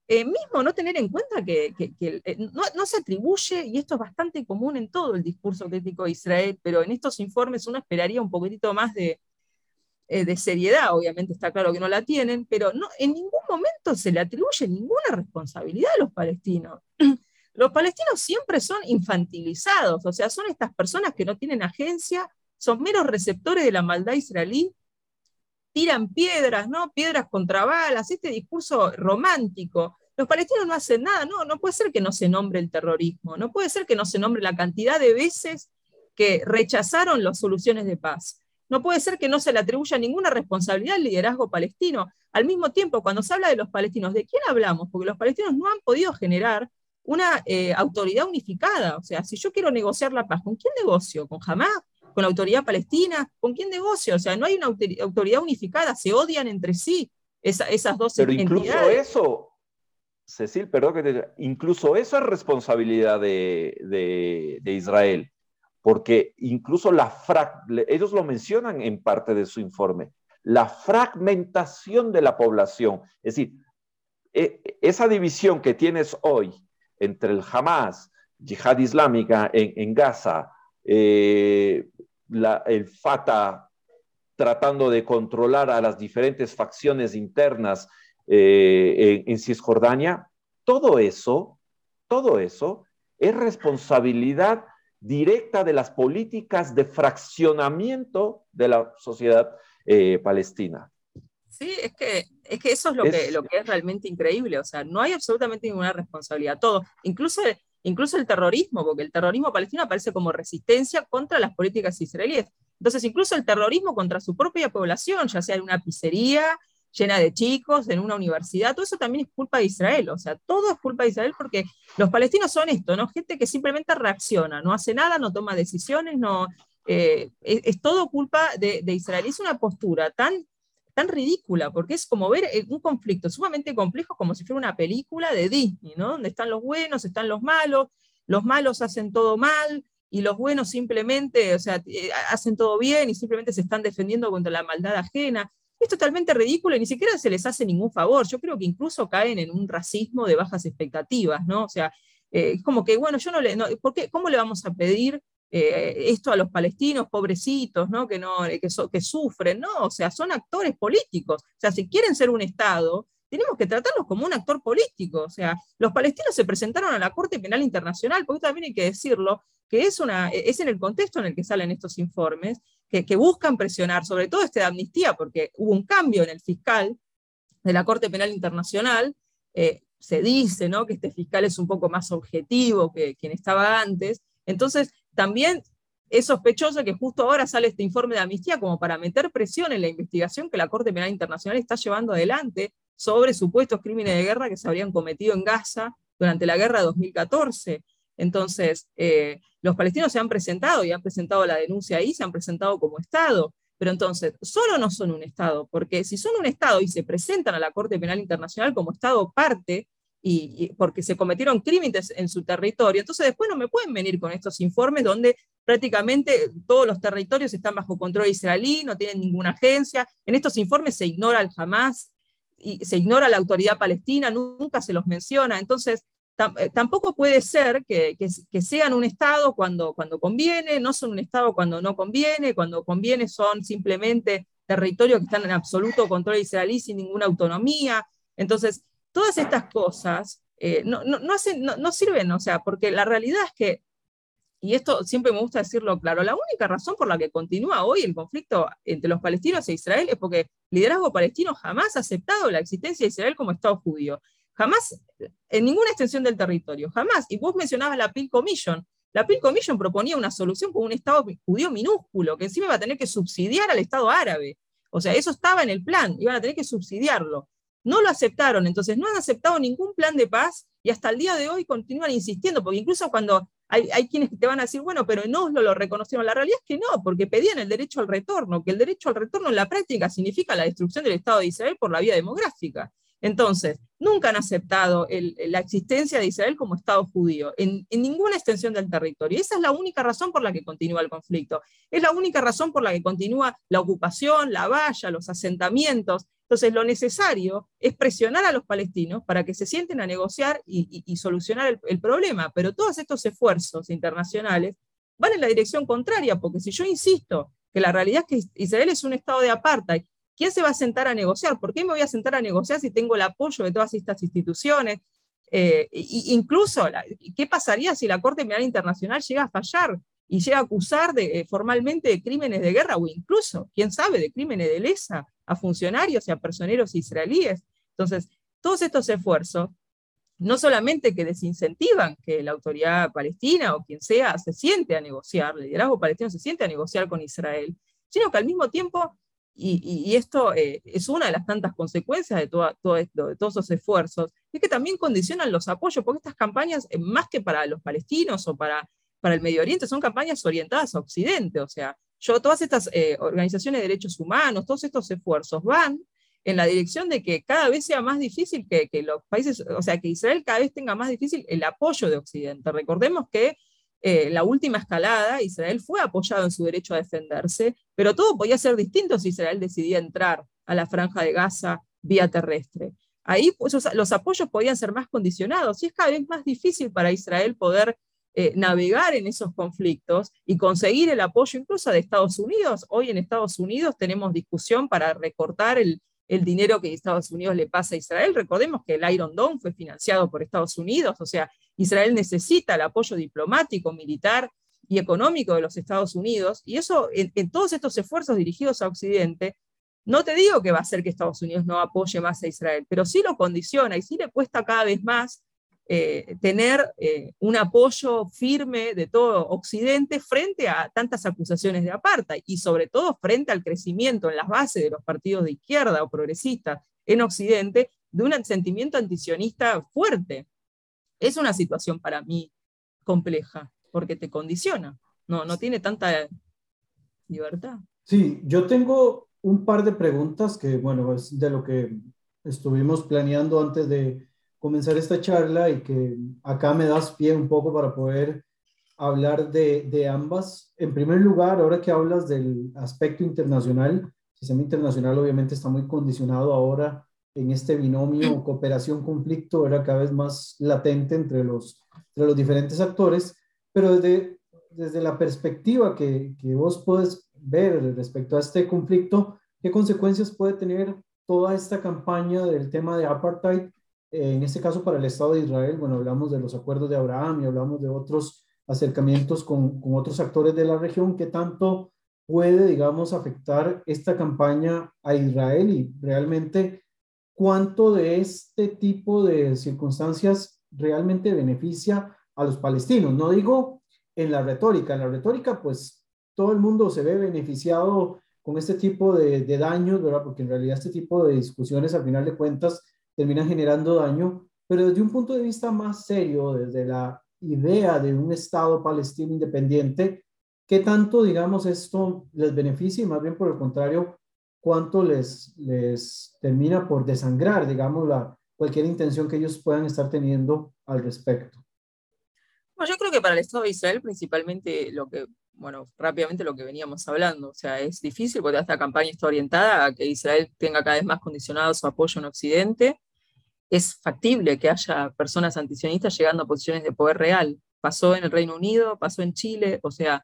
mismo no tener en cuenta que, no, no, se atribuye, y esto es bastante común en todo el discurso crítico de Israel, pero en estos informes uno esperaría un poquitito más de, eh, de seriedad, obviamente está claro que no la tienen, pero no, en ningún momento se le atribuye ninguna responsabilidad a los palestinos. Los palestinos siempre son infantilizados, o sea, son estas personas que no tienen agencia, son meros receptores de la maldad israelí, tiran piedras, ¿no? Piedras contra balas, este discurso romántico. Los palestinos no hacen nada, no, no puede ser que no se nombre el terrorismo, no puede ser que no se nombre la cantidad de veces que rechazaron las soluciones de paz. No puede ser que no se le atribuya ninguna responsabilidad al liderazgo palestino. Al mismo tiempo, cuando se habla de los palestinos, ¿de quién hablamos? Porque los palestinos no han podido generar una eh, autoridad unificada. O sea, si yo quiero negociar la paz, ¿con quién negocio? ¿Con Hamas? ¿Con la autoridad palestina? ¿Con quién negocio? O sea, no hay una autoridad unificada, se odian entre sí esas dos Pero incluso eso, Cecil, perdón que te incluso eso es responsabilidad de Israel porque incluso la ellos lo mencionan en parte de su informe, la fragmentación de la población, es decir, e, esa división que tienes hoy entre el Hamas, Yihad Islámica en, Gaza, eh, el Fatah tratando de controlar a las diferentes facciones internas eh, en Cisjordania, todo eso, todo eso es responsabilidad directa de las políticas de fraccionamiento de la sociedad eh, palestina. Sí, es que, es que eso es lo, que, lo que es realmente increíble, o sea, no hay absolutamente ninguna responsabilidad, todo, incluso, incluso el terrorismo, porque el terrorismo palestino aparece como resistencia contra las políticas israelíes. Entonces, incluso el terrorismo contra su propia población, ya sea en una pizzería, llena de chicos en una universidad, todo eso también es culpa de Israel, o sea, todo es culpa de Israel porque los palestinos son esto, ¿no? Gente que simplemente reacciona, no hace nada, no toma decisiones, no, eh, es, todo culpa de, Israel. Es una postura tan, tan ridícula, porque es como ver eh, un conflicto sumamente complejo como si fuera una película de Disney, ¿no? Donde están los buenos, están los malos, los malos hacen todo mal, y los buenos simplemente, o sea, eh, hacen todo bien y simplemente se están defendiendo contra la maldad ajena es totalmente ridículo y ni siquiera se les hace ningún favor. Yo creo que incluso caen en un racismo de bajas expectativas, ¿no? O sea, eh, es como que, bueno, yo no le, ¿por qué, ¿cómo le vamos a pedir eh, esto a los palestinos, pobrecitos, ¿no? Que, no que, que sufren, ¿no? O sea, son actores políticos. O sea, si quieren ser un Estado, tenemos que tratarlos como un actor político. O sea, los palestinos se presentaron a la Corte Penal Internacional, porque también hay que decirlo, que es, una, es en el contexto en el que salen estos informes, que, buscan presionar, sobre todo este de amnistía, porque hubo un cambio en el fiscal de la Corte Penal Internacional, eh, se dice ¿no? que este fiscal es un poco más objetivo que quien estaba antes, entonces también es sospechoso que justo ahora sale este informe de amnistía como para meter presión en la investigación que la Corte Penal Internacional está llevando adelante sobre supuestos crímenes de guerra que se habrían cometido en Gaza durante la guerra de 2014. Entonces, eh, los palestinos se han presentado y han presentado la denuncia ahí, se han presentado como Estado. Pero entonces, solo no son un Estado, porque si son un Estado y se presentan a la Corte Penal Internacional como Estado parte, y, porque se cometieron crímenes en su territorio, entonces después no me pueden venir con estos informes donde prácticamente todos los territorios están bajo control israelí, no tienen ninguna agencia. En estos informes se ignora el Hamas, y se ignora la autoridad palestina, nunca se los menciona. Entonces, eh, tampoco puede ser que, sean un Estado cuando, cuando conviene, no son un Estado cuando no conviene, cuando conviene son simplemente territorios que están en absoluto control israelí sin ninguna autonomía. Entonces, todas estas cosas eh, no, hacen, no, sirven, o sea, porque la realidad es que, y esto siempre me gusta decirlo claro, la única razón por la que continúa hoy el conflicto entre los palestinos e Israel es porque el liderazgo palestino jamás ha aceptado la existencia de Israel como Estado judío. Jamás, en ninguna extensión del territorio, jamás. Y vos mencionabas la Peel Commission. La Peel Commission proponía una solución con un Estado judío minúsculo, que encima iba a tener que subsidiar al Estado árabe. O sea, eso estaba en el plan, iban a tener que subsidiarlo. No lo aceptaron, entonces no han aceptado ningún plan de paz y hasta el día de hoy continúan insistiendo, porque incluso cuando hay, hay quienes te van a decir, bueno, pero en Oslo lo reconocieron, la realidad es que no, porque pedían el derecho al retorno, que el derecho al retorno en la práctica significa la destrucción del Estado de Israel por la vía demográfica. Entonces, nunca han aceptado la existencia de Israel como Estado judío en, ninguna extensión del territorio. esa es la única razón por la que continúa el conflicto. Es la única razón por la que continúa la ocupación, la valla, los asentamientos. Entonces, lo necesario es presionar a los palestinos para que se sienten a negociar y, solucionar el, problema. Pero todos estos esfuerzos internacionales van en la dirección contraria, porque si yo insisto que la realidad es que Israel es un estado de apartheid ¿Quién se va a sentar a negociar? ¿Por qué me voy a sentar a negociar si tengo el apoyo de todas estas instituciones? Eh, incluso, ¿qué pasaría si la Corte Penal Internacional llega a fallar y llega a acusar eh, formalmente de crímenes de guerra o incluso, quién sabe, de crímenes de lesa a funcionarios y a personeros israelíes? Entonces, todos estos esfuerzos no solamente que desincentivan que la autoridad palestina o quien sea se siente a negociar, el liderazgo palestino se siente a negociar con Israel, sino que al mismo tiempo y, esto eh, es una de las tantas consecuencias de, todo, esto, de todos esos esfuerzos, es que también condicionan los apoyos, porque estas campañas, eh, más que para los palestinos o para, para el Medio Oriente, son campañas orientadas a Occidente. O sea, yo, todas estas eh, organizaciones de derechos humanos, todos estos esfuerzos van en la dirección de que cada vez sea más difícil que, que los países, o sea, que Israel cada vez tenga más difícil el apoyo de Occidente. Recordemos que eh, la última escalada, Israel fue apoyado en su derecho a defenderse, pero todo podía ser distinto si Israel decidía entrar a la franja de Gaza vía terrestre. Ahí pues, los apoyos podían ser más condicionados y es cada vez más difícil para Israel poder eh, navegar en esos conflictos y conseguir el apoyo incluso de Estados Unidos. Hoy en Estados Unidos tenemos discusión para recortar el, el dinero que Estados Unidos le pasa a Israel. Recordemos que el Iron Dome fue financiado por Estados Unidos, o sea, Israel necesita el apoyo diplomático, militar y económico de los Estados Unidos, y eso en, todos estos esfuerzos dirigidos a Occidente, no te digo que va a hacer que Estados Unidos no apoye más a Israel, pero sí lo condiciona y sí le cuesta cada vez más eh, tener eh, un apoyo firme de todo Occidente frente a tantas acusaciones de apartheid y sobre todo frente al crecimiento en las bases de los partidos de izquierda o progresistas en Occidente de un sentimiento antisionista fuerte. Es una situación para mí compleja porque te condiciona, no, no tiene tanta libertad. Sí, yo tengo un par de preguntas que, bueno, es de lo que estuvimos planeando antes de, comenzar esta charla y que acá me das pie un poco para poder hablar de, de ambas. En primer lugar, ahora que hablas del aspecto internacional, el sistema internacional obviamente está muy condicionado ahora en este binomio cooperación-conflicto, era cada vez más latente entre los, entre los diferentes actores, pero desde, desde la perspectiva que, que vos puedes ver respecto a este conflicto, ¿qué consecuencias puede tener toda esta campaña del tema de apartheid eh, en este caso para el Estado de Israel, bueno, hablamos de los acuerdos de Abraham y hablamos de otros acercamientos con, con otros actores de la región, ¿qué tanto puede, digamos, afectar esta campaña a Israel y realmente cuánto de este tipo de circunstancias realmente beneficia a los palestinos? No digo en la retórica, en la retórica pues todo el mundo se ve beneficiado con este tipo de, de daños, ¿verdad? Porque en realidad este tipo de discusiones al final de cuentas terminan generando daño, pero desde un punto de vista más serio, desde la idea de un Estado palestino independiente, ¿qué tanto, digamos, esto les beneficia y más bien por el contrario, cuánto les, les termina por desangrar, digamos, la, cualquier intención que ellos puedan estar teniendo al respecto? Bueno, yo creo que para el Estado de Israel principalmente lo que, bueno, rápidamente lo que veníamos hablando, o sea, es difícil porque esta campaña está orientada a que Israel tenga cada vez más condicionado su apoyo en Occidente. Es factible que haya personas antisionistas llegando a posiciones de poder real. Pasó en el Reino Unido, pasó en Chile, o sea,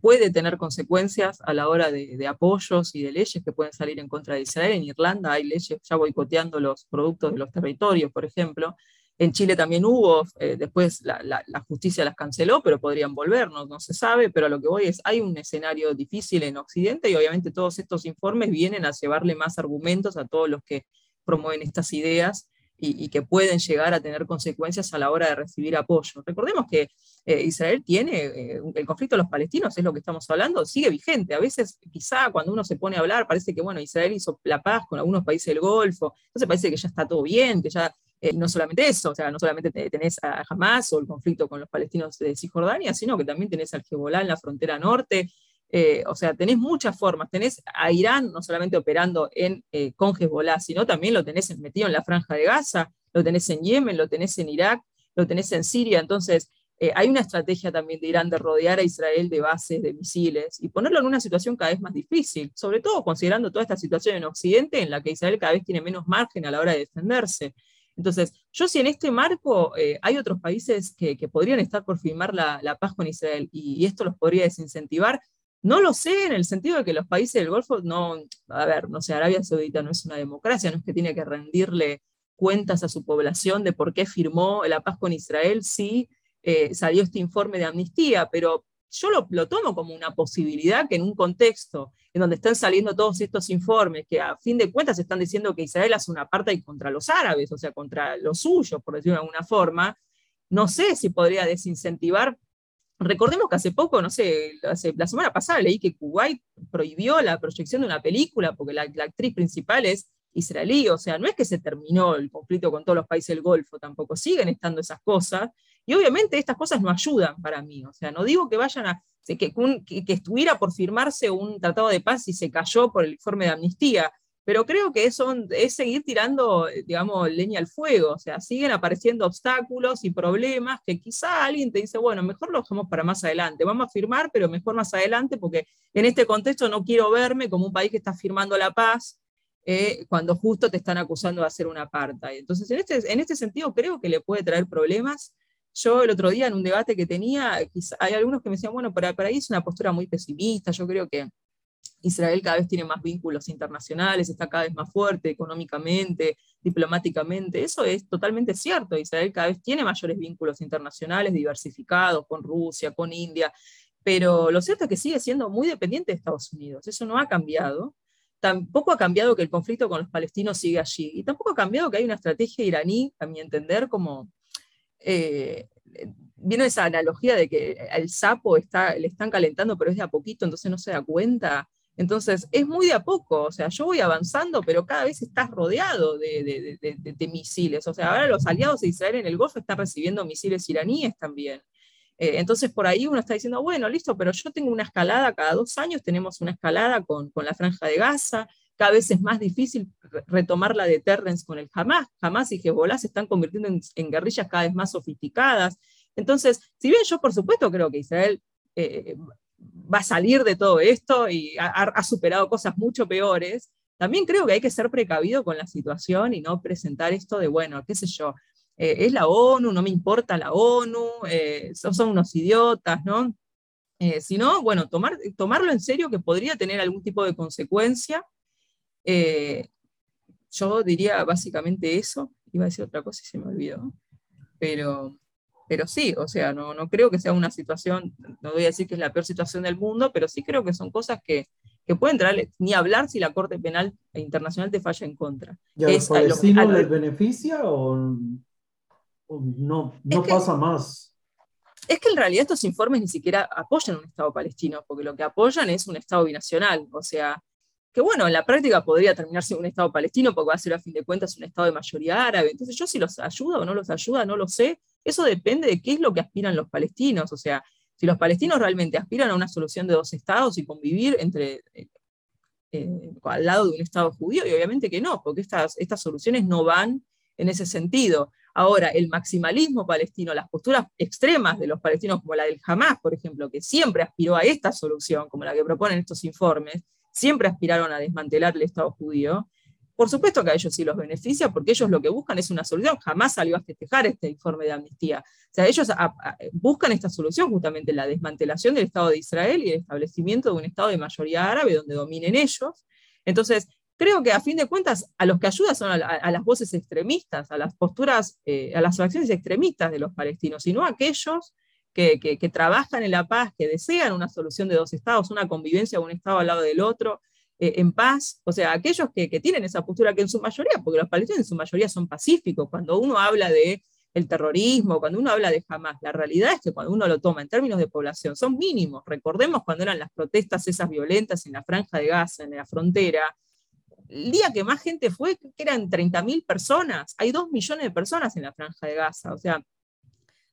puede tener consecuencias a la hora de, apoyos y de leyes que pueden salir en contra de Israel. En Irlanda hay leyes ya boicoteando los productos de los territorios, por ejemplo. En Chile también hubo, eh, después la, justicia las canceló, pero podrían volver, no, se sabe, pero a lo que voy es, hay un escenario difícil en Occidente y obviamente todos estos informes vienen a llevarle más argumentos a todos los que promueven estas ideas y, que pueden llegar a tener consecuencias a la hora de recibir apoyo. Recordemos que eh, Israel tiene, eh, el conflicto de los palestinos, es lo que estamos hablando, sigue vigente. A veces, quizá cuando uno se pone a hablar, parece que, bueno, Israel hizo la paz con algunos países del Golfo, entonces parece que ya está todo bien, que ya eh, no solamente eso, o sea, no solamente tenés a Hamas o el conflicto con los palestinos de Cisjordania, sino que también tenés al Hezbollah en la frontera norte, eh, o sea, tenés muchas formas. Tenés a Irán no solamente operando en, eh, con Hezbollah, sino también lo tenés metido en la franja de Gaza, lo tenés en Yemen, lo tenés en Irak, lo tenés en Siria. Entonces, eh, hay una estrategia también de Irán de rodear a Israel de bases, de misiles, y ponerlo en una situación cada vez más difícil, sobre todo considerando toda esta situación en Occidente, en la que Israel cada vez tiene menos margen a la hora de defenderse. Entonces, yo si en este marco hay otros países que, podrían estar por firmar la, paz con Israel y, esto los podría desincentivar, no lo sé en el sentido de que los países del Golfo no, a ver, no sé, Arabia Saudita no es una democracia, no es que tiene que rendirle cuentas a su población de por qué firmó la paz con Israel si eh, salió este informe de amnistía, pero yo lo, tomo como una posibilidad que en un contexto en donde están saliendo todos estos informes, que a fin de cuentas están diciendo que Israel hace una parte contra los árabes, o sea, contra los suyos, por decirlo de alguna forma, no sé si podría desincentivar Recordemos que hace poco, no sé, la semana pasada leí que Kuwait prohibió la proyección de una película porque la, actriz principal es israelí, o sea, no es que se terminó el conflicto con todos los países del Golfo, tampoco siguen estando esas cosas, y obviamente estas cosas no ayudan para mí, o sea, no digo que vayan a, que, que, que estuviera por firmarse un tratado de paz y se cayó por el informe de amnistía, pero creo que eso es seguir tirando, digamos, leña al fuego, o sea, siguen apareciendo obstáculos y problemas que quizá alguien te dice, bueno, mejor lo dejamos para más adelante, vamos a firmar, pero mejor más adelante, porque en este contexto no quiero verme como un país que está firmando la paz eh, cuando justo te están acusando de hacer una parte. Entonces, en este, en este sentido, creo que le puede traer problemas. Yo el otro día en un debate que tenía, hay algunos que me decían, bueno, para, para ahí es una postura muy pesimista, yo creo que Israel cada vez tiene más vínculos internacionales, está cada vez más fuerte económicamente, diplomáticamente. Eso es totalmente cierto. Israel cada vez tiene mayores vínculos internacionales diversificados con Rusia, con India, pero lo cierto es que sigue siendo muy dependiente de Estados Unidos. Eso no ha cambiado. Tampoco ha cambiado que el conflicto con los palestinos sigue allí. Y tampoco ha cambiado que hay una estrategia iraní, a mi entender, como eh, viene esa analogía de que el sapo está, le están calentando, pero es de a poquito, entonces no se da cuenta. Entonces, es muy de a poco, o sea, yo voy avanzando, pero cada vez estás rodeado de, misiles. O sea, ahora los aliados de Israel en el Golfo están recibiendo misiles iraníes también. Eh, entonces, por ahí uno está diciendo, bueno, listo, pero yo tengo una escalada, cada dos años tenemos una escalada con, la franja de Gaza, cada vez es más difícil retomar la deterrence con el Hamas. Hamas y Hezbollah se están convirtiendo en, guerrillas cada vez más sofisticadas. Entonces, si bien yo por supuesto creo que Israel eh, va a salir de todo esto y ha, superado cosas mucho peores, también creo que hay que ser precavido con la situación y no presentar esto de, bueno, qué sé yo, eh, es la ONU, no me importa la ONU, eh, son, unos idiotas, ¿no? Eh, sino, bueno, tomar, tomarlo en serio que podría tener algún tipo de consecuencia. yo diría básicamente eso, iba a decir otra cosa y se me olvidó, pero pero sí, o sea, no, no creo que sea una situación, no voy a decir que es la peor situación del mundo, pero sí creo que son cosas que, que pueden traer, ni hablar si la Corte Penal Internacional te falla en contra. ¿Y a los palestinos les beneficia o, no, no pasa más? Es que en realidad estos informes ni siquiera apoyan un Estado palestino, porque lo que apoyan es un Estado binacional, o sea, que bueno, en la práctica podría terminarse un Estado palestino, porque va a ser a fin de cuentas un Estado de mayoría árabe. Entonces yo si los ayuda o no los ayuda, no lo sé, eso depende de qué es lo que aspiran los palestinos. O sea, si los palestinos realmente aspiran a una solución de dos estados y convivir entre, eh, al lado de un estado judío, y obviamente que no, porque estas, estas soluciones no van en ese sentido. Ahora, el maximalismo palestino, las posturas extremas de los palestinos, como la del Hamas, por ejemplo, que siempre aspiró a esta solución, como la que proponen estos informes, siempre aspiraron a desmantelar el Estado judío, por supuesto que a ellos sí los beneficia, porque ellos lo que buscan es una solución. Jamás salió a festejar este informe de amnistía. O sea, ellos buscan esta solución, justamente la desmantelación del Estado de Israel y el establecimiento de un Estado de mayoría árabe donde dominen ellos. Entonces, creo que a fin de cuentas, a los que ayuda son a, las voces extremistas, a las posturas, eh, a las acciones extremistas de los palestinos, sino a aquellos que, que, trabajan en la paz, que desean una solución de dos estados, una convivencia de un estado al lado del otro, eh, en paz, o sea, aquellos que, tienen esa postura que en su mayoría, porque los palestinos en su mayoría son pacíficos, cuando uno habla de el terrorismo, cuando uno habla de Hamas, la realidad es que cuando uno lo toma en términos de población son mínimos. Recordemos cuando eran las protestas esas violentas en la franja de Gaza, en la frontera, el día que más gente fue, que eran 30.000 personas, hay 2 millones de personas en la franja de Gaza, o sea,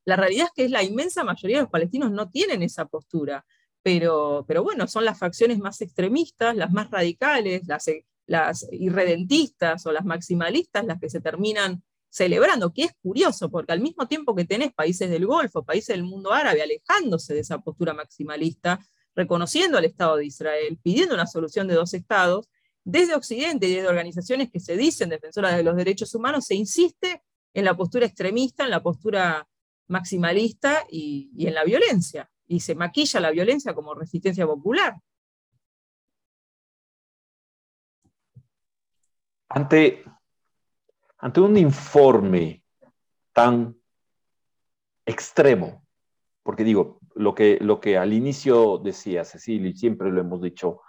la realidad es que es la inmensa mayoría de los palestinos no tienen esa postura pero, bueno, son las facciones más extremistas, las más radicales, las, las irredentistas o las maximalistas las que se terminan celebrando, que es curioso, porque al mismo tiempo que tenés países del Golfo, países del mundo árabe alejándose de esa postura maximalista, reconociendo al Estado de Israel, pidiendo una solución de dos estados, desde Occidente y desde organizaciones que se dicen defensoras de los derechos humanos, se insiste en la postura extremista, en la postura maximalista y en la violencia y se maquilla la violencia como resistencia popular. Ante, ante un informe tan extremo, porque digo, lo que, lo que al inicio decía Cecilia, y siempre lo hemos dicho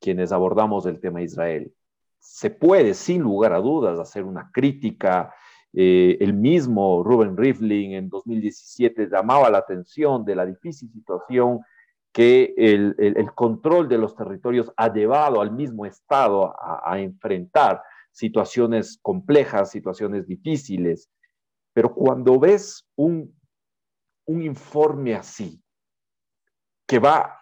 quienes abordamos el tema Israel, se puede sin lugar a dudas hacer una crítica eh, el mismo Ruben Rivlin en 2017 llamaba la atención de la difícil situación que el, control de los territorios ha llevado al mismo Estado a, enfrentar situaciones complejas, situaciones difíciles. Pero cuando ves un, un informe así, que va,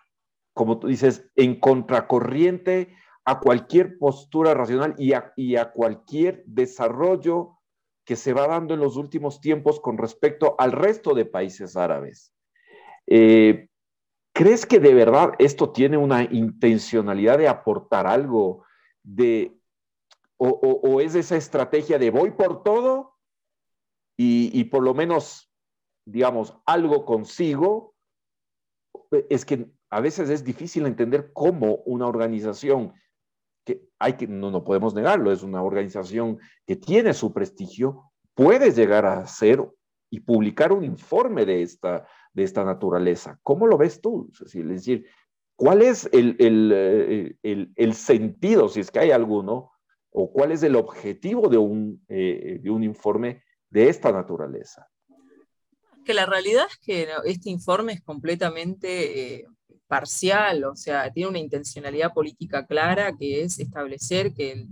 como tú dices, en contracorriente a cualquier postura racional y a, y a cualquier desarrollo que se va dando en los últimos tiempos con respecto al resto de países árabes. Eh, ¿Crees que de verdad esto tiene una intencionalidad de aportar algo de, o, es esa estrategia de voy por todo y, y, por lo menos, digamos, algo consigo? Es que a veces es difícil entender cómo una organización que hay que, no, no podemos negarlo, es una organización que tiene su prestigio, puede llegar a ser y publicar un informe de esta, de esta naturaleza. ¿Cómo lo ves tú? Es decir, ¿cuál es el, el, eh, el, el, sentido, si es que hay alguno, o cuál es el objetivo de un, eh, de un informe de esta naturaleza? Que la realidad es que este informe es completamente eh, parcial, o sea, tiene una intencionalidad política clara que es establecer que,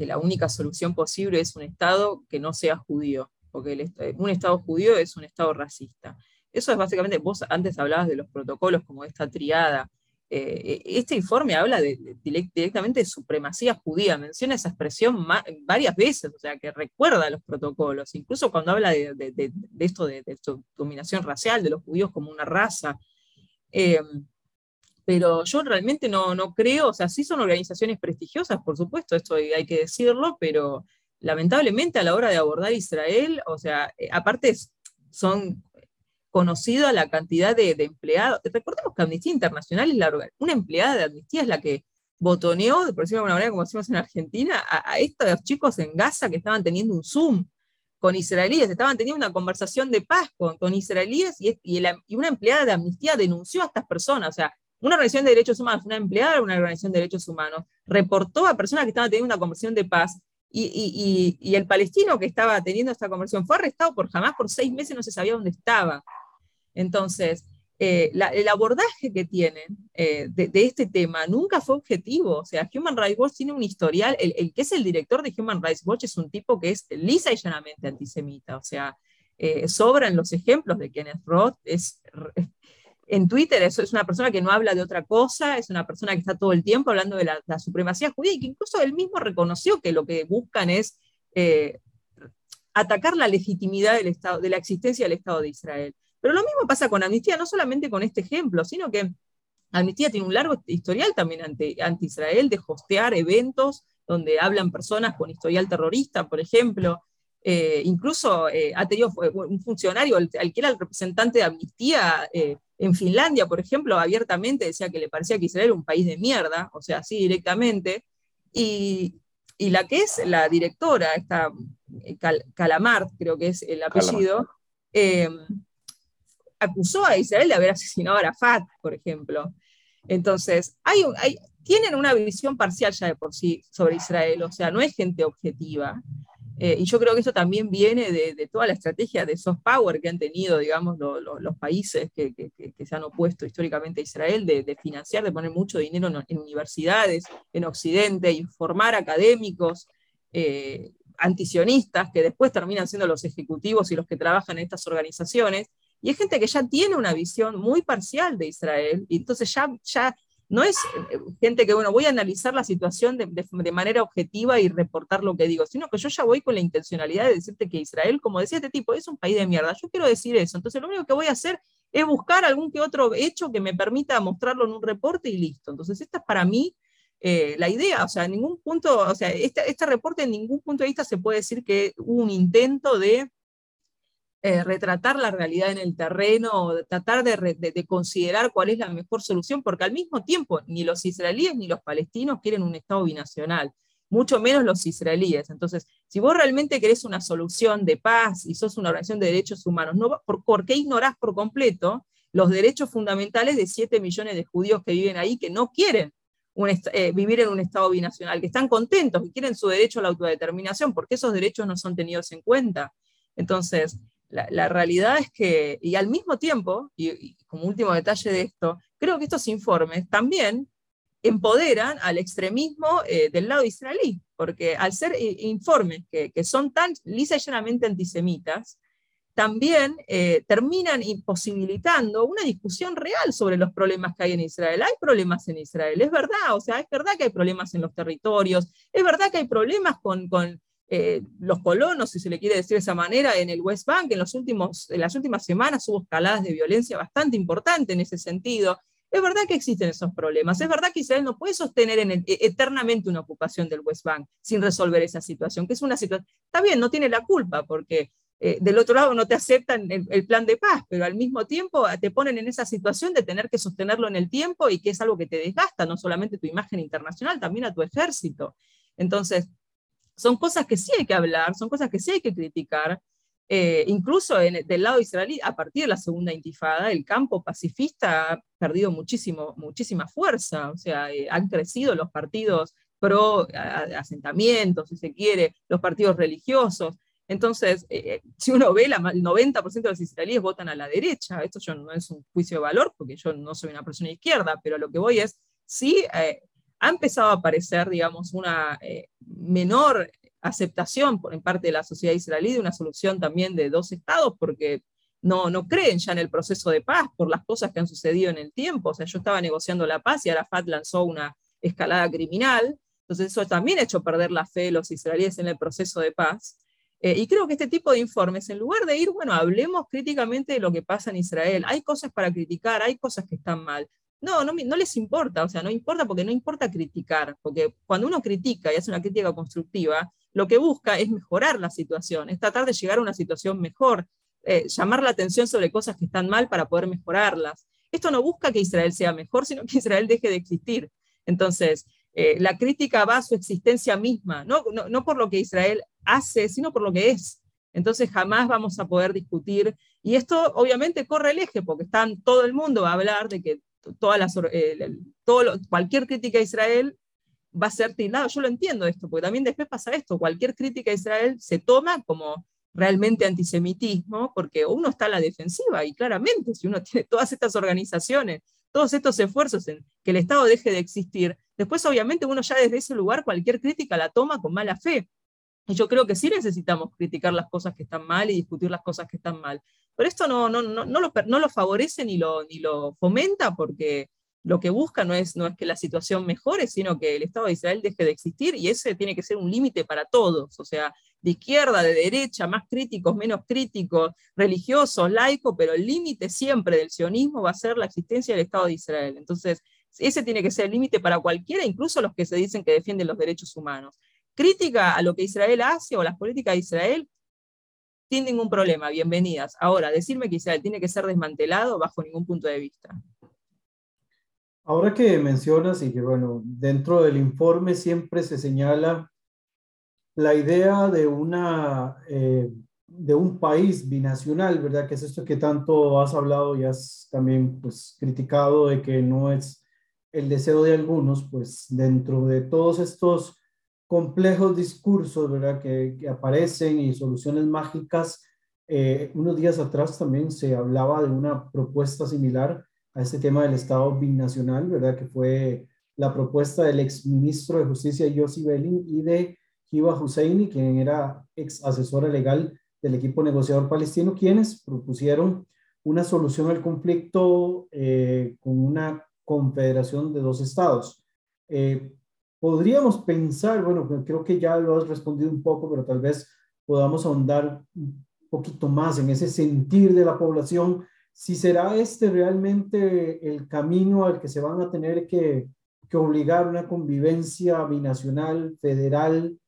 la única solución posible es un Estado que no sea judío, porque un Estado judío es un Estado racista. Eso es básicamente, vos antes hablabas de los protocolos como esta triada. Eh, este informe habla directamente de supremacía judía, menciona esa expresión varias veces, o sea, que recuerda a los protocolos, incluso cuando habla de, esto de, dominación racial, de los judíos como una raza. Eh, pero yo realmente no, no creo, o sea, sí son organizaciones prestigiosas, por supuesto, esto hay que decirlo, pero lamentablemente a la hora de abordar Israel, o sea, eh, aparte son conocida la cantidad de, empleados. Recordemos que Amnistía Internacional es la una empleada de Amnistía es la que botoneó, por decirlo de alguna manera, como decimos en Argentina, a, estos chicos en Gaza que estaban teniendo un Zoom con israelíes, estaban teniendo una conversación de paz con, con israelíes y, y, una empleada de Amnistía denunció a estas personas. O sea, una organización de derechos humanos, una empleada de una organización de derechos humanos, reportó a personas que estaban teniendo una conversión de paz y, el palestino que estaba teniendo esta conversión fue arrestado por jamás por seis meses, no se sabía dónde estaba. Entonces, eh, el abordaje que tienen eh, de, este tema nunca fue objetivo. O sea, Human Rights Watch tiene un historial, el, que es el director de Human Rights Watch es un tipo que es lisa y llanamente antisemita. O sea, eh, sobran los ejemplos de Kenneth Roth, en Twitter es, es una persona que no habla de otra cosa, es una persona que está todo el tiempo hablando de la, supremacía judía y que incluso él mismo reconoció que lo que buscan es eh, atacar la legitimidad del Estado, de la existencia del Estado de Israel. Pero lo mismo pasa con Amnistía, no solamente con este ejemplo, sino que Amnistía tiene un largo historial también ante, Israel de hostear eventos donde hablan personas con historial terrorista, por ejemplo. Eh, incluso eh, ha tenido un funcionario, al, era el representante de Amnistía eh, en Finlandia, por ejemplo, abiertamente decía que le parecía que Israel era un país de mierda, o sea, así directamente. Y, y la que es la directora, esta Calamart, creo que es el apellido, eh, acusó a Israel de haber asesinado a Arafat, por ejemplo. Entonces, hay, hay, tienen una visión parcial ya de por sí sobre Israel, o sea, no es gente objetiva. Eh, y yo creo que eso también viene de, toda la estrategia de soft power que han tenido, digamos, los países que, se han opuesto históricamente a Israel, de, financiar, de poner mucho dinero en, universidades, en Occidente, informar académicos eh, antisionistas que después terminan siendo los ejecutivos y los que trabajan en estas organizaciones. Y es gente que ya tiene una visión muy parcial de Israel, y entonces ya, ya no es eh, gente que, bueno, voy a analizar la situación de, manera objetiva y reportar lo que digo, sino que yo ya voy con la intencionalidad de decirte que Israel, como decía este tipo, es un país de mierda. Yo quiero decir eso. Entonces, lo único que voy a hacer es buscar algún que otro hecho que me permita mostrarlo en un reporte y listo. Entonces, esta es para mí eh, la idea. O sea, en ningún punto, o sea, este, este reporte en ningún punto de vista se puede decir que hubo un intento de eh, retratar la realidad en el terreno, tratar de, considerar cuál es la mejor solución, porque al mismo tiempo ni los israelíes ni los palestinos quieren un Estado binacional, mucho menos los israelíes. Entonces, si vos realmente querés una solución de paz y sos una organización de derechos humanos, no, ¿por, qué ignorás por completo los derechos fundamentales de 7 millones de judíos que viven ahí que no quieren eh, vivir en un Estado binacional, que están contentos, que quieren su derecho a la autodeterminación, porque esos derechos no son tenidos en cuenta. Entonces, la, realidad es que, y al mismo tiempo, y, como último detalle de esto, creo que estos informes también empoderan al extremismo eh, del lado israelí, porque al ser eh, informes que, son tan lisa y llanamente antisemitas, también eh, terminan imposibilitando una discusión real sobre los problemas que hay en Israel. Hay problemas en Israel, es verdad, o sea, es verdad que hay problemas en los territorios, es verdad que hay problemas con, con eh, los colonos, si se le quiere decir de esa manera, en el West Bank. En, los últimos, en las últimas semanas hubo escaladas de violencia bastante importante en ese sentido. Es verdad que existen esos problemas. Es verdad que Israel no puede sostener en e, eternamente una ocupación del West Bank sin resolver esa situación, que es una situación. Está bien, no tiene la culpa, porque eh, del otro lado no te aceptan el, el, plan de paz, pero al mismo tiempo te ponen en esa situación de tener que sostenerlo en el tiempo y que es algo que te desgasta, no solamente tu imagen internacional, también a tu ejército. Entonces, son cosas que sí hay que hablar, son cosas que sí hay que criticar. Eh, incluso en, del lado israelí, a partir de la segunda intifada, el campo pacifista ha perdido muchísimo, muchísima fuerza, o sea, eh, han crecido los partidos pro asentamientos, si se quiere, los partidos religiosos. Entonces, eh, si uno ve, la, el 90% de los israelíes votan a la derecha. Esto yo, no es un juicio de valor, porque yo no soy una persona izquierda, pero lo que voy es, sí, ha empezado a aparecer, digamos, una eh, menor aceptación por en parte de la sociedad israelí de una solución también de dos estados, porque no, no creen ya en el proceso de paz por las cosas que han sucedido en el tiempo. O sea, yo estaba negociando la paz y Arafat lanzó una escalada criminal, entonces eso también ha hecho perder la fe de los israelíes en el proceso de paz. Eh, y creo que este tipo de informes, en lugar de ir, bueno, hablemos críticamente de lo que pasa en Israel, hay cosas para criticar, hay cosas que están mal, no, no, les importa, o sea, no importa porque no importa criticar, porque cuando uno critica y hace una crítica constructiva, lo que busca es mejorar la situación, es tratar de llegar a una situación mejor, eh, llamar la atención sobre cosas que están mal para poder mejorarlas. Esto no busca que Israel sea mejor, sino que Israel deje de existir. Entonces, eh, la crítica va a su existencia misma, no, no, no por lo que Israel hace, sino por lo que es. Entonces jamás vamos a poder discutir, y esto obviamente corre el eje, porque están, todo el mundo va a hablar de que todas las, eh, todo cualquier crítica a Israel va a ser tildado. Yo lo entiendo esto, porque también después pasa esto, cualquier crítica a Israel se toma como realmente antisemitismo, porque uno está a la defensiva y claramente si uno tiene todas estas organizaciones, todos estos esfuerzos en que el Estado deje de existir, después obviamente uno ya desde ese lugar cualquier crítica la toma con mala fe. Y yo creo que sí necesitamos criticar las cosas que están mal y discutir las cosas que están mal. Pero esto no, no, no, no, lo, no favorece ni lo, ni lo fomenta porque lo que busca no es, no es que la situación mejore, sino que el Estado de Israel deje de existir y ese tiene que ser un límite para todos, o sea, de izquierda, de derecha, más críticos, menos críticos, religiosos, laicos, pero el límite siempre del sionismo va a ser la existencia del Estado de Israel. Entonces, ese tiene que ser el límite para cualquiera, incluso los que se dicen que defienden los derechos humanos. Crítica a lo que Israel hace o las políticas de Israel, sin ningún problema, bienvenidas. Ahora, decirme que tiene que ser desmantelado bajo ningún punto de vista. Ahora que mencionas y que, bueno, dentro del informe siempre se señala la idea de, una, eh, de un país binacional, ¿verdad? Que es esto que tanto has hablado y has también pues, criticado de que no es el deseo de algunos, pues dentro de todos estos complejos discursos, ¿verdad? Que, que aparecen y soluciones mágicas, eh, unos días atrás también se hablaba de una propuesta similar a este tema del Estado binacional, ¿verdad? Que fue la propuesta del ex ministro de Justicia Yossi Belin y de Hiba Husseini, quien era ex asesora legal del equipo negociador palestino, quienes propusieron una solución al conflicto eh, con una confederación de dos estados. Eh, podríamos pensar, bueno, creo que ya lo has respondido un poco, pero tal vez podamos ahondar un poquito más en ese sentir de la población. Si será este realmente el camino al que se van a tener que, que obligar una convivencia binacional, federal,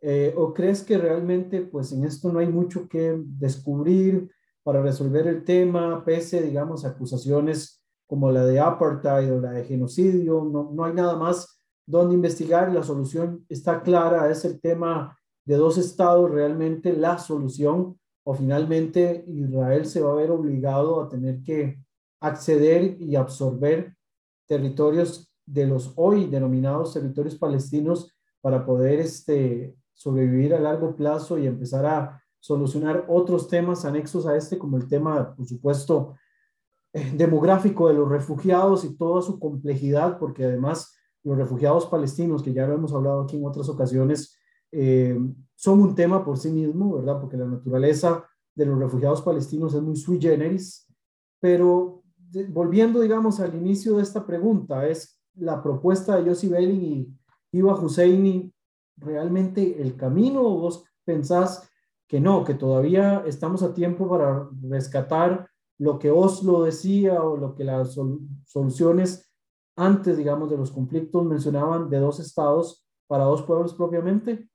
eh, o crees que realmente pues en esto no hay mucho que descubrir para resolver el tema, pese, digamos, acusaciones como la de apartheid o la de genocidio, no, no hay nada más donde investigar, la solución está clara, es el tema de dos estados realmente la solución o finalmente Israel se va a ver obligado a tener que acceder y absorber territorios de los hoy denominados territorios palestinos para poder este, sobrevivir a largo plazo y empezar a solucionar otros temas anexos a este, como el tema, por supuesto, eh, demográfico de los refugiados y toda su complejidad, porque además los refugiados palestinos, que ya lo hemos hablado aquí en otras ocasiones, eh, son un tema por sí mismo, ¿verdad? Porque la naturaleza de los refugiados palestinos es muy sui generis, pero volviendo, digamos, al inicio de esta pregunta, es la propuesta de Yossi Belling y Iba Husseini realmente el camino o vos pensás que no, que todavía estamos a tiempo para rescatar lo que Oslo decía o lo que las soluciones antes, digamos, de los conflictos mencionaban de dos estados para dos pueblos propiamente?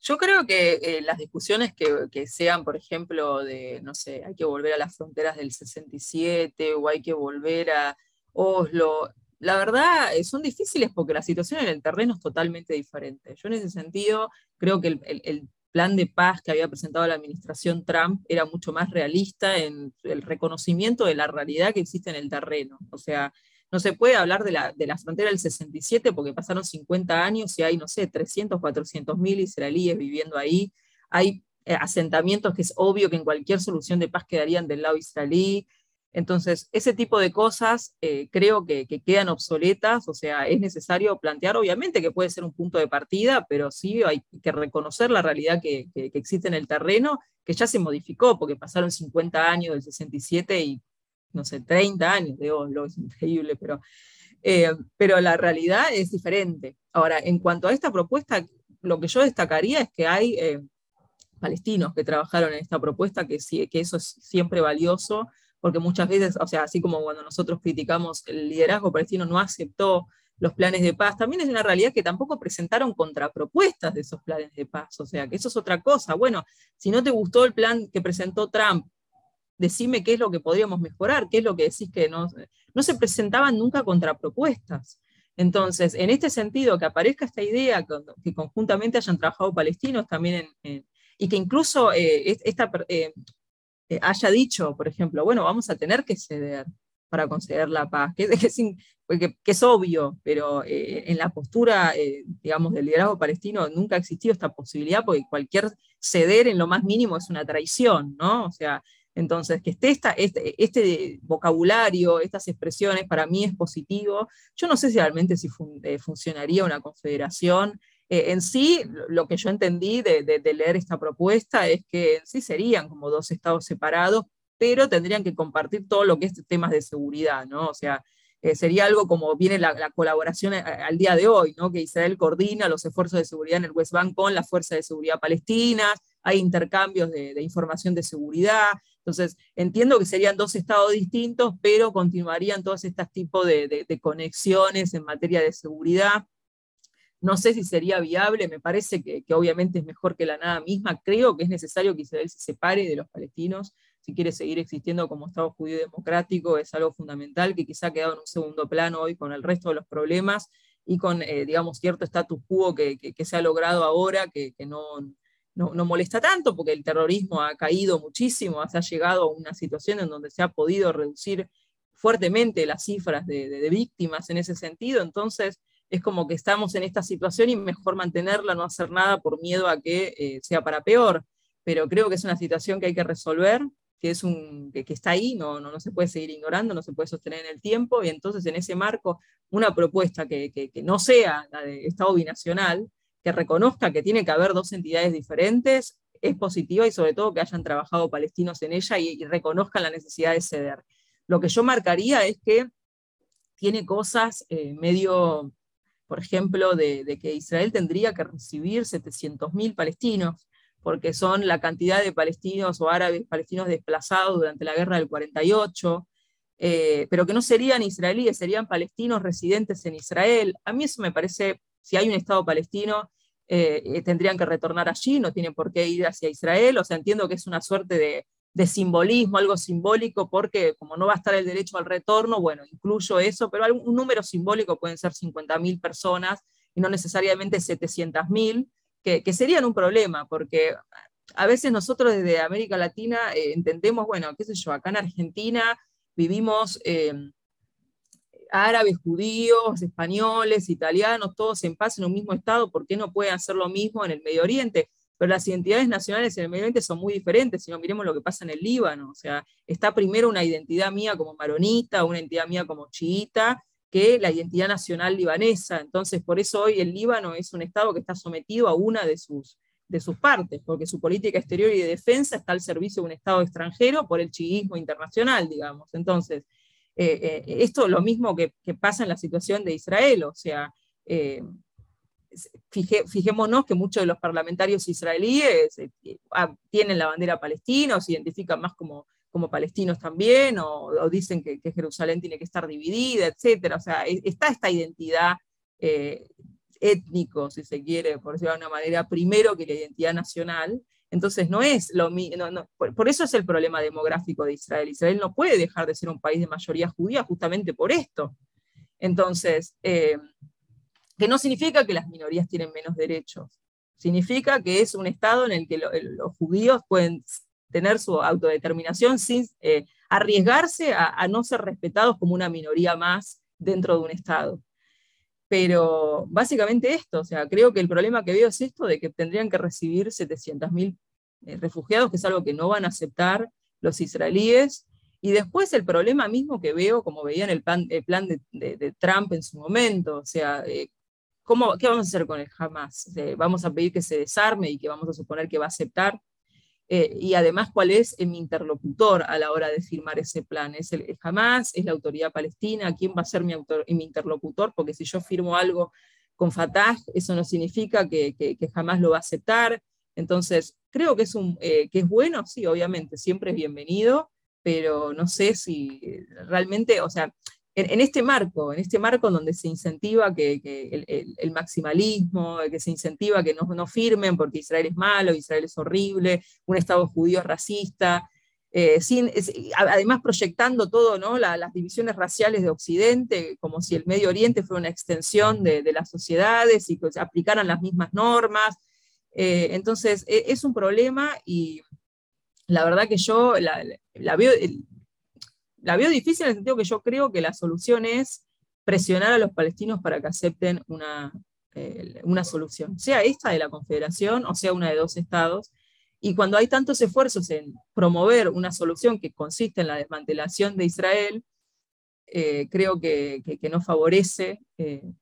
Yo creo que eh, las discusiones que, sean, por ejemplo, de, no sé, hay que volver a las fronteras del 67 o hay que volver a Oslo, la verdad eh, son difíciles porque la situación en el terreno es totalmente diferente. Yo en ese sentido creo que el plan de paz que había presentado la administración Trump era mucho más realista en el reconocimiento de la realidad que existe en el terreno. O sea, no se puede hablar de la, de la frontera del 67 porque pasaron 50 años y hay, no sé, 300, 400 mil israelíes viviendo ahí. Hay eh, asentamientos que es obvio que en cualquier solución de paz quedarían del lado israelí. Entonces, ese tipo de cosas eh, creo que, que, quedan obsoletas, o sea, es necesario plantear, obviamente que puede ser un punto de partida, pero sí hay que reconocer la realidad que, existe en el terreno, que ya se modificó, porque pasaron 50 años del 67 y no sé, 30 años de Oslo, es increíble, pero, eh, pero la realidad es diferente. Ahora, en cuanto a esta propuesta, lo que yo destacaría es que hay eh, palestinos que trabajaron en esta propuesta, que, que eso es siempre valioso, porque muchas veces, o sea, así como cuando nosotros criticamos el liderazgo palestino no aceptó los planes de paz, también es una realidad que tampoco presentaron contrapropuestas de esos planes de paz, o sea, que eso es otra cosa. Bueno, si no te gustó el plan que presentó Trump decime qué es lo que podríamos mejorar, qué es lo que decís que no, no se presentaban nunca contrapropuestas. Entonces, en este sentido, que aparezca esta idea, que, conjuntamente hayan trabajado palestinos también, y que incluso eh, esta, eh, haya dicho, por ejemplo, bueno, vamos a tener que ceder para conceder la paz, que, que es obvio, pero en la postura, digamos, del liderazgo palestino nunca ha existido esta posibilidad, porque cualquier ceder en lo más mínimo es una traición, ¿no? O sea, entonces, que esté esta, este, este, vocabulario, estas expresiones, para mí es positivo. Yo no sé si realmente si eh, funcionaría una confederación. En sí, lo que yo entendí de, leer esta propuesta es que en sí serían como dos estados separados, pero tendrían que compartir todo lo que es temas de seguridad, ¿no? O sea, eh, sería algo como viene la, colaboración eh, al día de hoy, ¿no? que Israel coordina los esfuerzos de seguridad en el West Bank con la Fuerza de Seguridad Palestina, hay intercambios de, información de seguridad, entonces entiendo que serían dos estados distintos, pero continuarían todos estos tipos de, conexiones en materia de seguridad. No sé si sería viable, me parece que, obviamente es mejor que la nada misma, creo que es necesario que Israel se separe de los palestinos, si quiere seguir existiendo como Estado judío democrático, es algo fundamental que quizá ha quedado en un segundo plano hoy con el resto de los problemas y con, eh, digamos, cierto status quo que, se ha logrado ahora, que, no, no, molesta tanto, porque el terrorismo ha caído muchísimo, se ha llegado a una situación en donde se ha podido reducir fuertemente las cifras de, víctimas en ese sentido, entonces es como que estamos en esta situación y mejor mantenerla, no hacer nada por miedo a que eh, sea para peor, pero creo que es una situación que hay que resolver, que, es un, que, está ahí, no, no, no, se puede seguir ignorando, no se puede sostener en el tiempo, y entonces en ese marco una propuesta que, que, no sea la de Estado binacional, que reconozca que tiene que haber dos entidades diferentes, es positiva y sobre todo que hayan trabajado palestinos en ella y, reconozcan la necesidad de ceder. Lo que yo marcaría es que tiene cosas eh, medio, por ejemplo, de, que Israel tendría que recibir 700.000 palestinos porque son la cantidad de palestinos o árabes palestinos desplazados durante la guerra del 48, eh, pero que no serían israelíes, serían palestinos residentes en Israel. A mí eso me parece, si hay un Estado palestino, eh, eh, tendrían que retornar allí, no tienen por qué ir hacia Israel, o sea, entiendo que es una suerte de, de simbolismo, algo simbólico, porque como no va a estar el derecho al retorno, bueno, incluyo eso, pero un número simbólico pueden ser 50.000 personas y no necesariamente 700.000 que, serían un problema, porque a veces nosotros desde América Latina eh, entendemos, bueno, qué sé yo, acá en Argentina vivimos em, árabes, judíos, españoles, italianos, todos en paz en un mismo estado, ¿por qué no pueden hacer lo mismo en el Medio Oriente? Pero las identidades nacionales en el Medio Oriente son muy diferentes, si no miremos lo que pasa en el Líbano, o sea, está primero una identidad mía como maronita, una identidad mía como chiita, que la identidad nacional libanesa. Entonces, por eso hoy el Líbano es un Estado que está sometido a una de sus, de sus partes, porque su política exterior y de defensa está al servicio de un Estado extranjero por el chiismo internacional, digamos. Entonces, eh, eh, esto es lo mismo que, pasa en la situación de Israel, o sea, eh, fijémonos que muchos de los parlamentarios israelíes ah, tienen la bandera palestina o se identifican más como como palestinos también, o, dicen que, Jerusalén tiene que estar dividida, etc. O sea, e, está esta identidad eh, étnico, si se quiere, por decirlo de una manera, primero que la identidad nacional. Entonces no es lo mismo, por, eso es el problema demográfico de Israel. Israel no puede dejar de ser un país de mayoría judía justamente por esto. Entonces, eh, que no significa que las minorías tienen menos derechos, significa que es un Estado en el que los judíos pueden tener su autodeterminación sin eh, arriesgarse a, no ser respetados como una minoría más dentro de un Estado. Pero básicamente esto, o sea, creo que el problema que veo es esto de que tendrían que recibir 700.000 eh, refugiados, que es algo que no van a aceptar los israelíes. Y después el problema mismo que veo, como veía en el plan, plan de, Trump en su momento, o sea, eh, ¿cómo, ¿qué vamos a hacer con el Hamas? ¿Vamos a pedir que se desarme y que vamos a suponer que va a aceptar? Eh, y además cuál es mi interlocutor a la hora de firmar ese plan. ¿Es el, Hamas? ¿Es la autoridad palestina? ¿Quién va a ser mi, autor, mi interlocutor? Porque si yo firmo algo con Fatah, eso no significa que, que, jamás lo va a aceptar. Entonces, creo que es, un, eh, que es bueno, sí, obviamente, siempre es bienvenido, pero no sé si realmente, o sea, en, este marco, en este marco donde se incentiva que, el, maximalismo, que se incentiva que no, firmen porque Israel es malo, Israel es horrible, un Estado judío racista, eh, además proyectando todo, ¿no? las divisiones raciales de Occidente, como si el Medio Oriente fuera una extensión de, las sociedades y que aplicaran las mismas normas. Eh, entonces, e, es un problema y la verdad que yo la, la veo, la veo difícil en el sentido que yo creo que la solución es presionar a los palestinos para que acepten una, eh, una solución, sea esta de la Confederación o sea una de dos estados. Y cuando hay tantos esfuerzos en promover una solución que consiste en la desmantelación de Israel, eh, creo que, no favorece eh,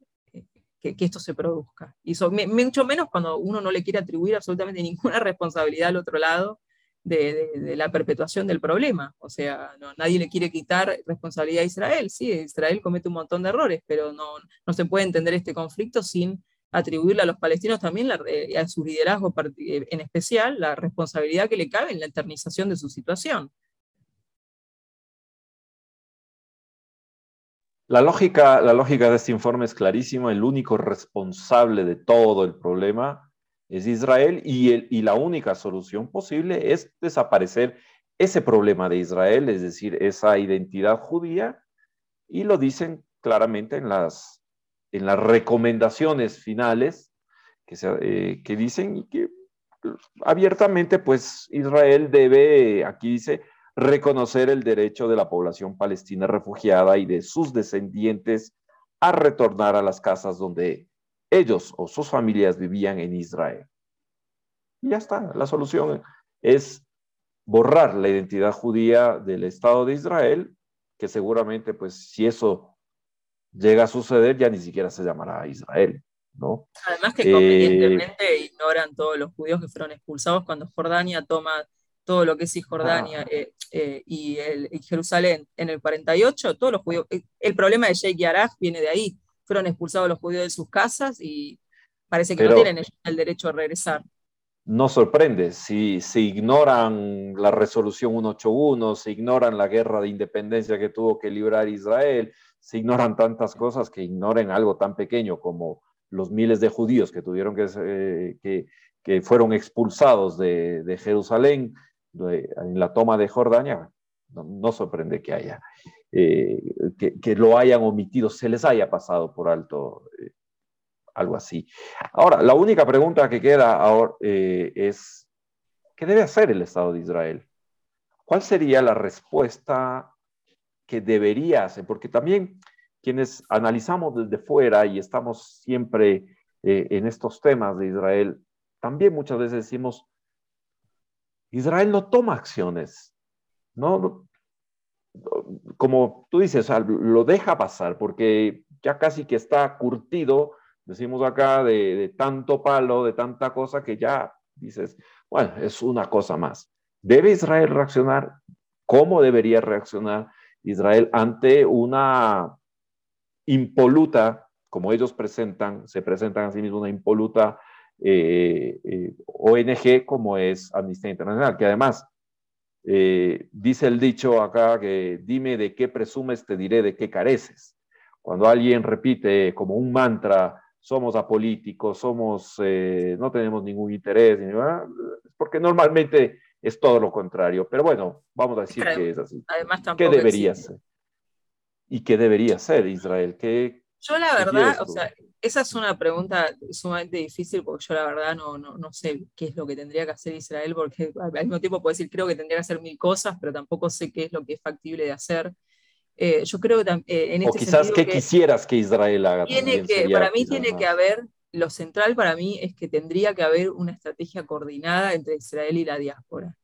que, esto se produzca. Y mucho menos cuando uno no le quiere atribuir absolutamente ninguna responsabilidad al otro lado de, la perpetuación del problema. O sea, nadie le quiere quitar responsabilidad a Israel. Sí, Israel comete un montón de errores, pero no, no se puede entender este conflicto sin atribuirle a los palestinos también, eh, a su liderazgo eh, en especial, la responsabilidad que le cabe en la eternización de su situación. La lógica, la lógica de este informe es clarísima. El único responsable de todo el problema es Israel y, el, y la única solución posible es desaparecer ese problema de Israel, es decir, esa identidad judía, y lo dicen claramente en las, en las recomendaciones finales que, eh, que dicen y que abiertamente, pues Israel debe, aquí dice, reconocer el derecho de la población palestina refugiada y de sus descendientes a retornar a las casas donde ellos o sus familias vivían en Israel. Y ya está, la solución es borrar la identidad judía del Estado de Israel, que seguramente, pues, si eso llega a suceder, ya ni siquiera se llamará Israel, ¿no? Además que convenientemente eh, ignoran todos los judíos que fueron expulsados cuando Jordania toma todo lo que es Cisjordania ah. eh, eh, y, el, Jerusalén en el 48, todos los judíos, eh, el problema de Sheikh Yaraj viene de ahí, fueron expulsados los judíos de sus casas y parece que no tienen el derecho a regresar. No sorprende, si se ignoran la resolución 181, se ignoran la guerra de independencia que tuvo que librar Israel, se ignoran tantas cosas que ignoren algo tan pequeño como los miles de judíos que tuvieron que, que, que fueron expulsados de, de Jerusalén, en la toma de Jordania, no, sorprende que haya, eh, que, lo hayan omitido, se les haya pasado por alto eh, algo así. Ahora, la única pregunta que queda ahora eh, es, ¿qué debe hacer el Estado de Israel? ¿Cuál sería la respuesta que debería hacer? Porque también quienes analizamos desde fuera y estamos siempre en estos temas de Israel, también muchas veces decimos, Israel no toma acciones, ¿no? Como tú dices, lo deja pasar porque ya casi que está curtido, decimos acá, de, tanto palo, de tanta cosa que ya dices, bueno, es una cosa más. ¿Debe Israel reaccionar? ¿Cómo debería reaccionar Israel ante una impoluta, como ellos presentan, se presentan a sí mismos una impoluta eh, eh, ONG como es Amnistía Internacional, que además eh, dice el dicho acá que dime de qué presumes, te diré de qué careces. Cuando alguien repite como un mantra, somos apolíticos, somos, no tenemos ningún interés, porque normalmente es todo lo contrario. Pero bueno, vamos a decir que es así. Además, ¿Qué debería ser? ¿Y qué debería ser Israel? ¿Qué, yo la verdad, o sea, esa es una pregunta sumamente difícil porque yo la verdad no, no, no, sé qué es lo que tendría que hacer Israel, porque al mismo tiempo puedo decir, creo que tendría que hacer mil cosas, pero tampoco sé qué es lo que es factible de hacer. Eh, yo creo que eh, en este O quizás qué quisieras que Israel haga. Tiene que, para mí tiene que haber, lo central para mí es que tendría que haber una estrategia coordinada entre Israel y la diáspora.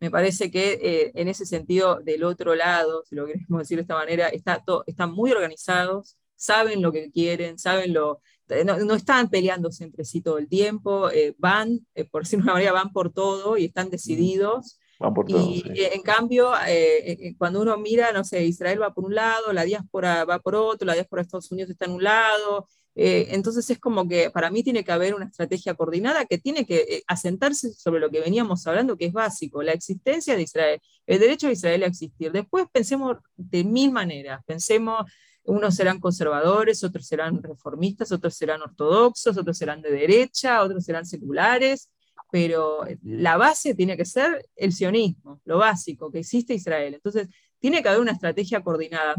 Me parece que eh, en ese sentido, del otro lado, si lo queremos decir de esta manera, está están muy organizados, saben lo que quieren, saben lo... No, están peleándose entre sí todo el tiempo, eh, van, eh, por decirlo de una manera, van por todo y están decididos. Van por todo, y en cambio, eh, cuando uno mira, no sé, Israel va por un lado, la diáspora va por otro, la diáspora de Estados Unidos está en un lado, entonces es como que para mí tiene que haber una estrategia coordinada que tiene que asentarse sobre lo que veníamos hablando, que es básico, la existencia de Israel, el derecho de Israel a existir. Después pensemos de mil maneras, pensemos unos serán conservadores, otros serán reformistas, otros serán ortodoxos, otros serán de derecha, otros serán seculares, pero la base tiene que ser el sionismo, lo básico, que existe Israel. Entonces, tiene que haber una estrategia coordinada.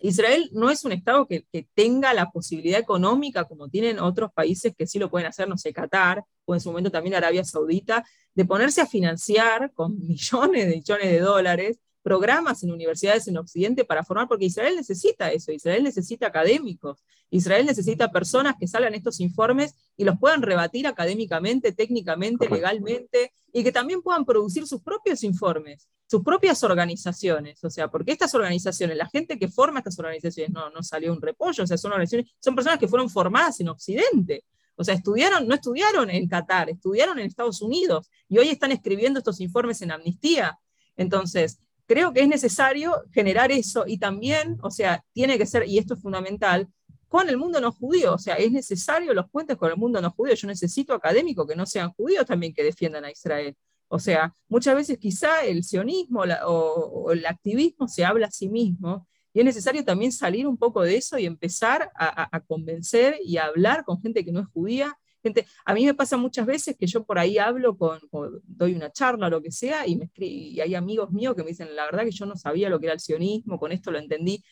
Israel no es un Estado que, tenga la posibilidad económica, como tienen otros países que sí lo pueden hacer, no sé, Qatar, o en su momento también Arabia Saudita, de ponerse a financiar con millones de millones de dólares programas en universidades en Occidente para formar, porque Israel necesita eso, Israel necesita académicos, Israel necesita personas que salgan estos informes y los puedan rebatir académicamente, técnicamente, legalmente, y que también puedan producir sus propios informes, sus propias organizaciones, o sea, porque estas organizaciones, la gente que forma estas organizaciones, no, no salió un repollo, o sea, son organizaciones, son personas que fueron formadas en Occidente, o sea, estudiaron, no estudiaron en Qatar, estudiaron en Estados Unidos y hoy están escribiendo estos informes en amnistía. Entonces, creo que es necesario generar eso y también, o sea, tiene que ser, y esto es fundamental, con el mundo no judío, o sea, es necesario los puentes con el mundo no judío. Yo necesito académicos que no sean judíos también que defiendan a Israel. O sea, muchas veces quizá el sionismo o, el activismo se habla a sí mismo y es necesario también salir un poco de eso y empezar a, convencer y a hablar con gente que no es judía. Gente, a mí me pasa muchas veces que yo por ahí hablo, con, doy una charla o lo que sea, y, me y hay amigos míos que me dicen, la verdad que yo no sabía lo que era el sionismo, con esto lo entendí.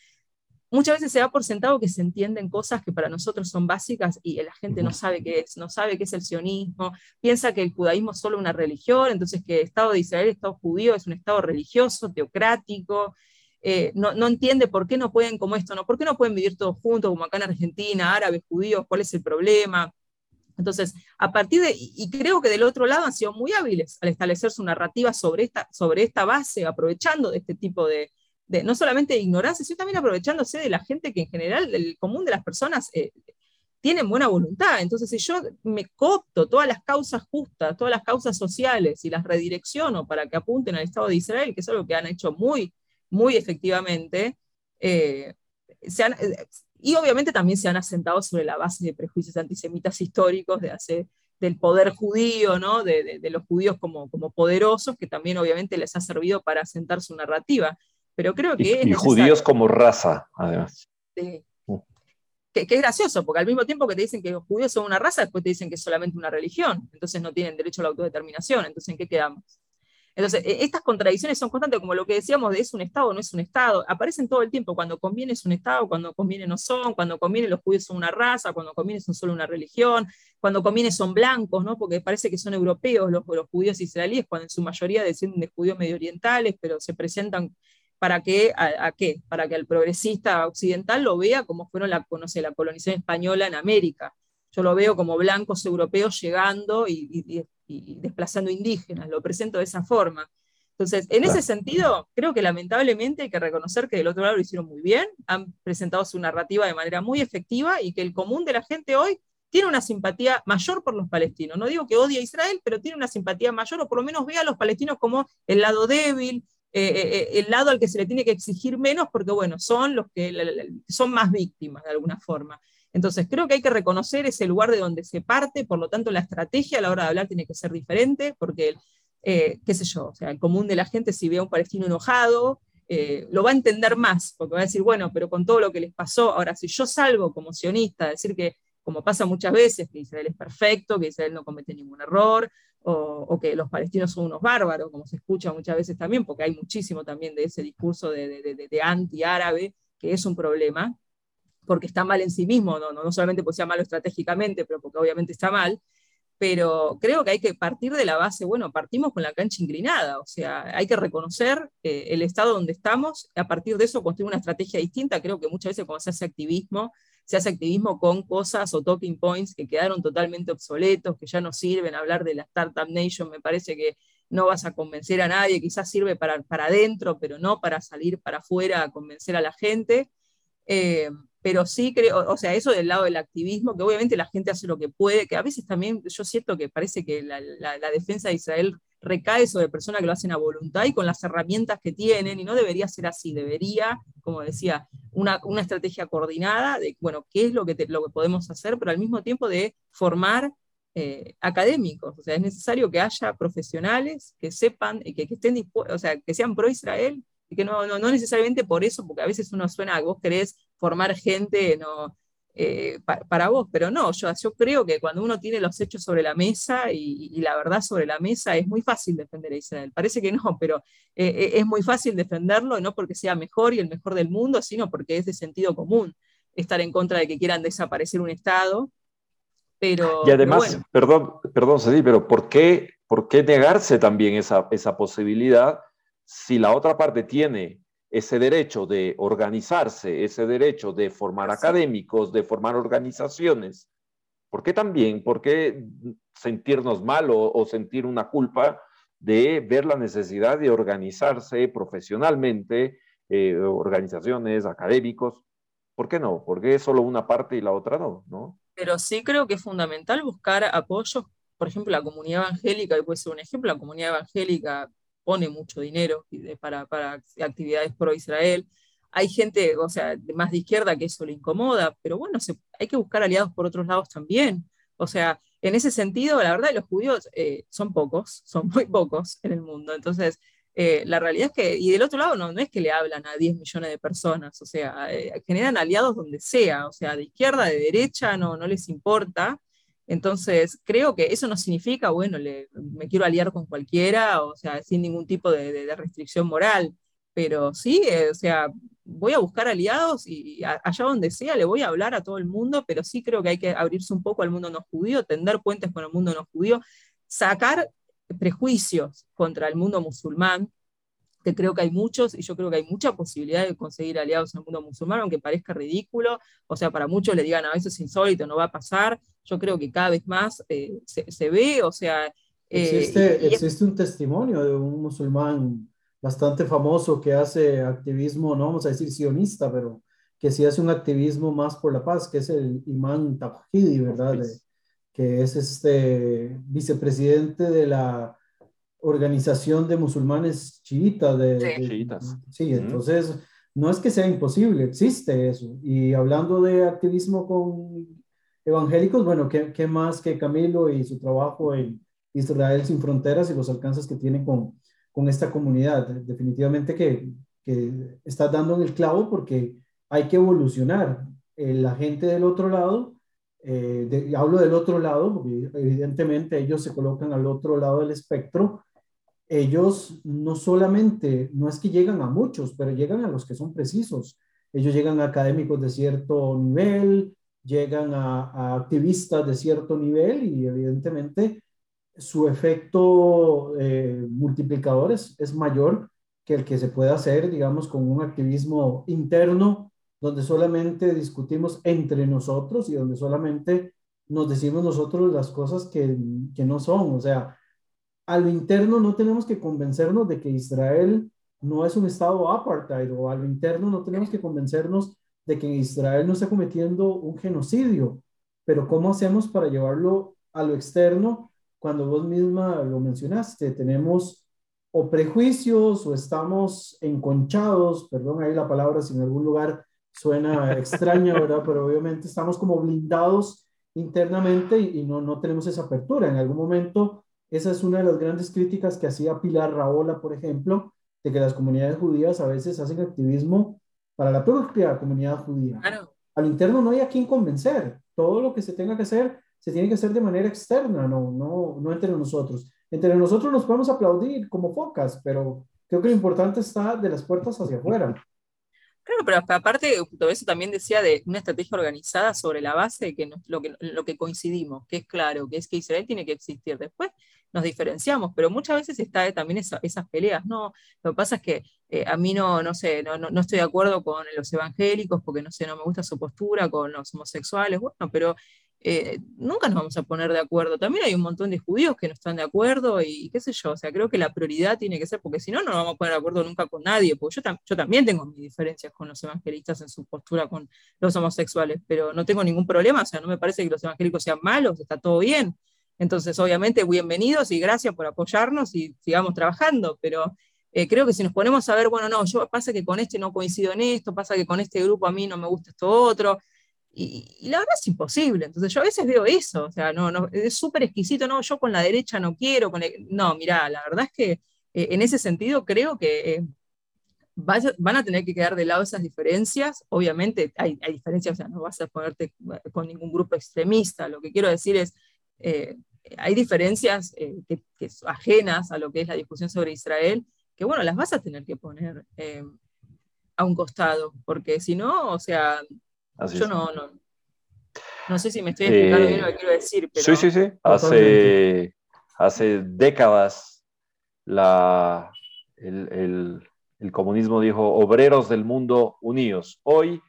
Muchas veces se da por sentado que se entienden cosas que para nosotros son básicas y la gente no sabe qué es, no sabe qué es el sionismo, piensa que el judaísmo es solo una religión, entonces que el Estado de Israel, el Estado judío, es un Estado religioso, teocrático, eh, no, no, entiende por qué no pueden como esto, ¿no? ¿Por qué no pueden vivir todos juntos, como acá en Argentina, árabes, judíos? ¿Cuál es el problema? Entonces, a partir de, y creo que del otro lado han sido muy hábiles al establecer su narrativa sobre esta, sobre esta base, aprovechando de este tipo de, no solamente de ignorancia, sino también aprovechándose de la gente que en general, el común de las personas, eh, tienen buena voluntad. Entonces, si yo me copto todas las causas justas, todas las causas sociales y las redirecciono para que apunten al Estado de Israel, que es algo que han hecho muy muy efectivamente, eh, eh, y obviamente también se han asentado sobre la base de prejuicios antisemitas históricos de hace, del poder judío, ¿no? de, los judíos como, como poderosos, que también obviamente les ha servido para asentar su narrativa. Pero creo que... Y, judíos como raza, además. Sí. Mm. Que, que, es gracioso, porque al mismo tiempo que te dicen que los judíos son una raza, después te dicen que es solamente una religión, entonces no tienen derecho a la autodeterminación, entonces ¿en qué quedamos? Entonces, e, estas contradicciones son constantes, como lo que decíamos de es un Estado o no es un Estado, aparecen todo el tiempo, cuando conviene es un Estado, cuando conviene no son, cuando conviene los judíos son una raza, cuando conviene son solo una religión, cuando conviene son blancos, ¿no? porque parece que son europeos los, los judíos israelíes, cuando en su mayoría descienden de judíos medio orientales, pero se presentan para que, a, qué? Para que el progresista occidental lo vea como fueron la, la colonización española en América. Yo lo veo como blancos europeos llegando y y desplazando indígenas, lo presento de esa forma. Entonces, en ese sentido, creo que lamentablemente hay que reconocer que del otro lado lo hicieron muy bien, han presentado su narrativa de manera muy efectiva y que el común de la gente hoy tiene una simpatía mayor por los palestinos. No digo que odie a Israel, pero tiene una simpatía mayor, o por lo menos ve a los palestinos como el lado débil, eh, eh, eh, el lado al que se le tiene que exigir menos, porque bueno, son los que son más víctimas de alguna forma. Entonces, creo que hay que reconocer ese lugar de donde se parte, por lo tanto, la estrategia a la hora de hablar tiene que ser diferente, porque, eh, qué sé yo, sea, el común de la gente, si ve a un palestino enojado, eh, lo va a entender más, porque va a decir, bueno, pero con todo lo que les pasó, ahora, si yo salgo como sionista, a decir que, como pasa muchas veces, que Israel es perfecto, que Israel no comete ningún error, o, que los palestinos son unos bárbaros, como se escucha muchas veces también, porque hay muchísimo también de ese discurso de, de, de anti-árabe, que es un problema, porque está mal en sí mismo, no, no, solamente porque sea malo estratégicamente, pero porque obviamente está mal, pero creo que hay que partir de la base, bueno, partimos con la cancha inclinada, o sea, hay que reconocer eh, el estado donde estamos, a partir de eso construir una estrategia distinta, creo que muchas veces cuando se hace activismo, se hace activismo con cosas o talking points que quedaron totalmente obsoletos, que ya no sirven, hablar de la Startup Nation me parece que no vas a convencer a nadie, quizás sirve para, para adentro, pero no para salir para afuera a convencer a la gente. Eh, pero sí creo, o sea, eso del lado del activismo, que obviamente la gente hace lo que puede, que a veces también yo siento que parece que la, defensa de Israel recae sobre personas que lo hacen a voluntad y con las herramientas que tienen, y no debería ser así, debería, como decía, una, estrategia coordinada de, bueno, qué es lo que, lo que podemos hacer, pero al mismo tiempo de formar eh, académicos, o sea, es necesario que haya profesionales que sepan, que, que estén dispuestos, o sea, que sean pro Israel, y que no, no, no, necesariamente por eso, porque a veces uno suena, vos querés formar gente no, eh, para vos, pero no, yo, yo creo que cuando uno tiene los hechos sobre la mesa y, la verdad sobre la mesa es muy fácil defender a Israel. Parece que no, pero eh, eh, es muy fácil defenderlo, no porque sea mejor y el mejor del mundo, sino porque es de sentido común estar en contra de que quieran desaparecer un Estado. Pero, y además, perdón, perdón, Cedí, pero ¿por qué, ¿por qué negarse también esa, esa posibilidad si la otra parte tiene ese derecho de organizarse, ese derecho de formar académicos, de formar organizaciones, ¿por qué también? ¿Por qué sentirnos mal o, sentir una culpa de ver la necesidad de organizarse profesionalmente, eh, organizaciones, académicos? ¿Por qué no? ¿Por qué solo una parte y la otra no? ¿no? Pero sí creo que es fundamental buscar apoyos, por ejemplo, la comunidad evangélica, y puede ser un ejemplo, la comunidad evangélica pone mucho dinero para, para actividades pro Israel. Hay gente, o sea, más de izquierda que eso le incomoda, pero bueno, hay que buscar aliados por otros lados también. O sea, en ese sentido, la verdad, los judíos eh, son pocos, son muy pocos en el mundo. Entonces, eh, la realidad es que, y del otro lado, no, no es que le hablan a 10 millones de personas, o sea, eh, generan aliados donde sea, o sea, de izquierda, de derecha, no, no les importa. Entonces, creo que eso no significa, bueno, me quiero aliar con cualquiera, o sea, sin ningún tipo de, restricción moral, pero sí, o sea, voy a buscar aliados y allá donde sea le voy a hablar a todo el mundo, pero sí creo que hay que abrirse un poco al mundo no judío, tender puentes con el mundo no judío, sacar prejuicios contra el mundo musulmán, que creo que hay muchos, y yo creo que hay mucha posibilidad de conseguir aliados en el mundo musulmán, aunque parezca ridículo, o sea, para muchos le digan, a veces es insólito, no va a pasar, yo creo que cada vez más eh, se, ve, o sea... Eh, existe, existe un testimonio de un musulmán bastante famoso que hace activismo, no vamos a decir sionista, pero que sí hace un activismo más por la paz, que es el imán Tawhidi, ¿verdad? que es este vicepresidente de la Organización de Musulmanes Chiitas. De, sí, chiitas. sí entonces no es que sea imposible, existe eso. Y hablando de activismo con evangélicos, bueno, ¿qué, qué más que Camilo y su trabajo en Israel sin fronteras y los alcances que tiene con, con esta comunidad? Definitivamente que, que está dando en el clavo porque hay que evolucionar. Eh, la gente del otro lado eh, hablo del otro lado, porque evidentemente ellos se colocan al otro lado del espectro, ellos no solamente, no es que llegan a muchos, pero llegan a los que son precisos. Ellos llegan a académicos de cierto nivel, llegan a, activistas de cierto nivel y evidentemente su efecto eh, multiplicador es, es mayor que el que se puede hacer, digamos, con un activismo interno donde solamente discutimos entre nosotros y donde solamente nos decimos nosotros las cosas que, que no son. O sea, a lo interno no tenemos que convencernos de que Israel no es un estado apartheid o a lo interno no tenemos que convencernos de que Israel no está cometiendo un genocidio. Pero ¿cómo hacemos para llevarlo a lo externo cuando vos misma lo mencionaste? Tenemos o prejuicios o estamos enconchados, perdón ahí la palabra, si en algún lugar Suena extraño, ¿verdad? Pero obviamente estamos como blindados internamente y, no, no tenemos esa apertura. En algún momento, esa es una de las grandes críticas que hacía Pilar Raola, por ejemplo, de que las comunidades judías a veces hacen activismo para la propia comunidad judía. Al interno no hay a quien convencer. Todo lo que se tenga que hacer se tiene que hacer de manera externa, no, no, no entre nosotros. Entre nosotros nos podemos aplaudir como focas, pero creo que lo importante está de las puertas hacia afuera. Claro, pero aparte, todo eso también decía de una estrategia organizada sobre la base de que, lo, que coincidimos, que es claro, que es que Israel tiene que existir. Después nos diferenciamos, pero muchas veces está también esas peleas, ¿no? Lo que pasa es que eh, a mí no, no sé, no, no, estoy de acuerdo con los evangélicos porque, no sé, no me gusta su postura con los homosexuales, bueno, pero eh, nunca nos vamos a poner de acuerdo. También hay un montón de judíos que no están de acuerdo y qué sé yo, o sea, creo que la prioridad tiene que ser, porque si no, no nos vamos a poner de acuerdo nunca con nadie, porque yo, yo también tengo mis diferencias con los evangelistas en su postura con los homosexuales, pero no tengo ningún problema, o sea, no me parece que los evangélicos sean malos, está todo bien. Entonces, obviamente, bienvenidos y gracias por apoyarnos y sigamos trabajando, pero eh, creo que si nos ponemos a ver, bueno, no, yo pasa que con este no coincido en esto, pasa que con este grupo a mí no me gusta esto otro, y, la verdad es imposible. Entonces yo a veces veo eso, o sea, no, no, es súper exquisito, no, yo con la derecha no quiero, con no, mira, la verdad es que eh, en ese sentido creo que eh, van a tener que quedar de lado esas diferencias. Obviamente hay, hay, diferencias, o sea, no vas a ponerte con ningún grupo extremista. Lo que quiero decir es, eh, hay diferencias que, que, ajenas a lo que es la discusión sobre Israel, que bueno, las vas a tener que poner a un costado, porque si no, o sea, yo no, no, no sé si me estoy explicando bien lo que quiero decir, pero... Sí, sí, sí. Hace, hace décadas la, el, el comunismo dijo, obreros del mundo unidos. Hoy,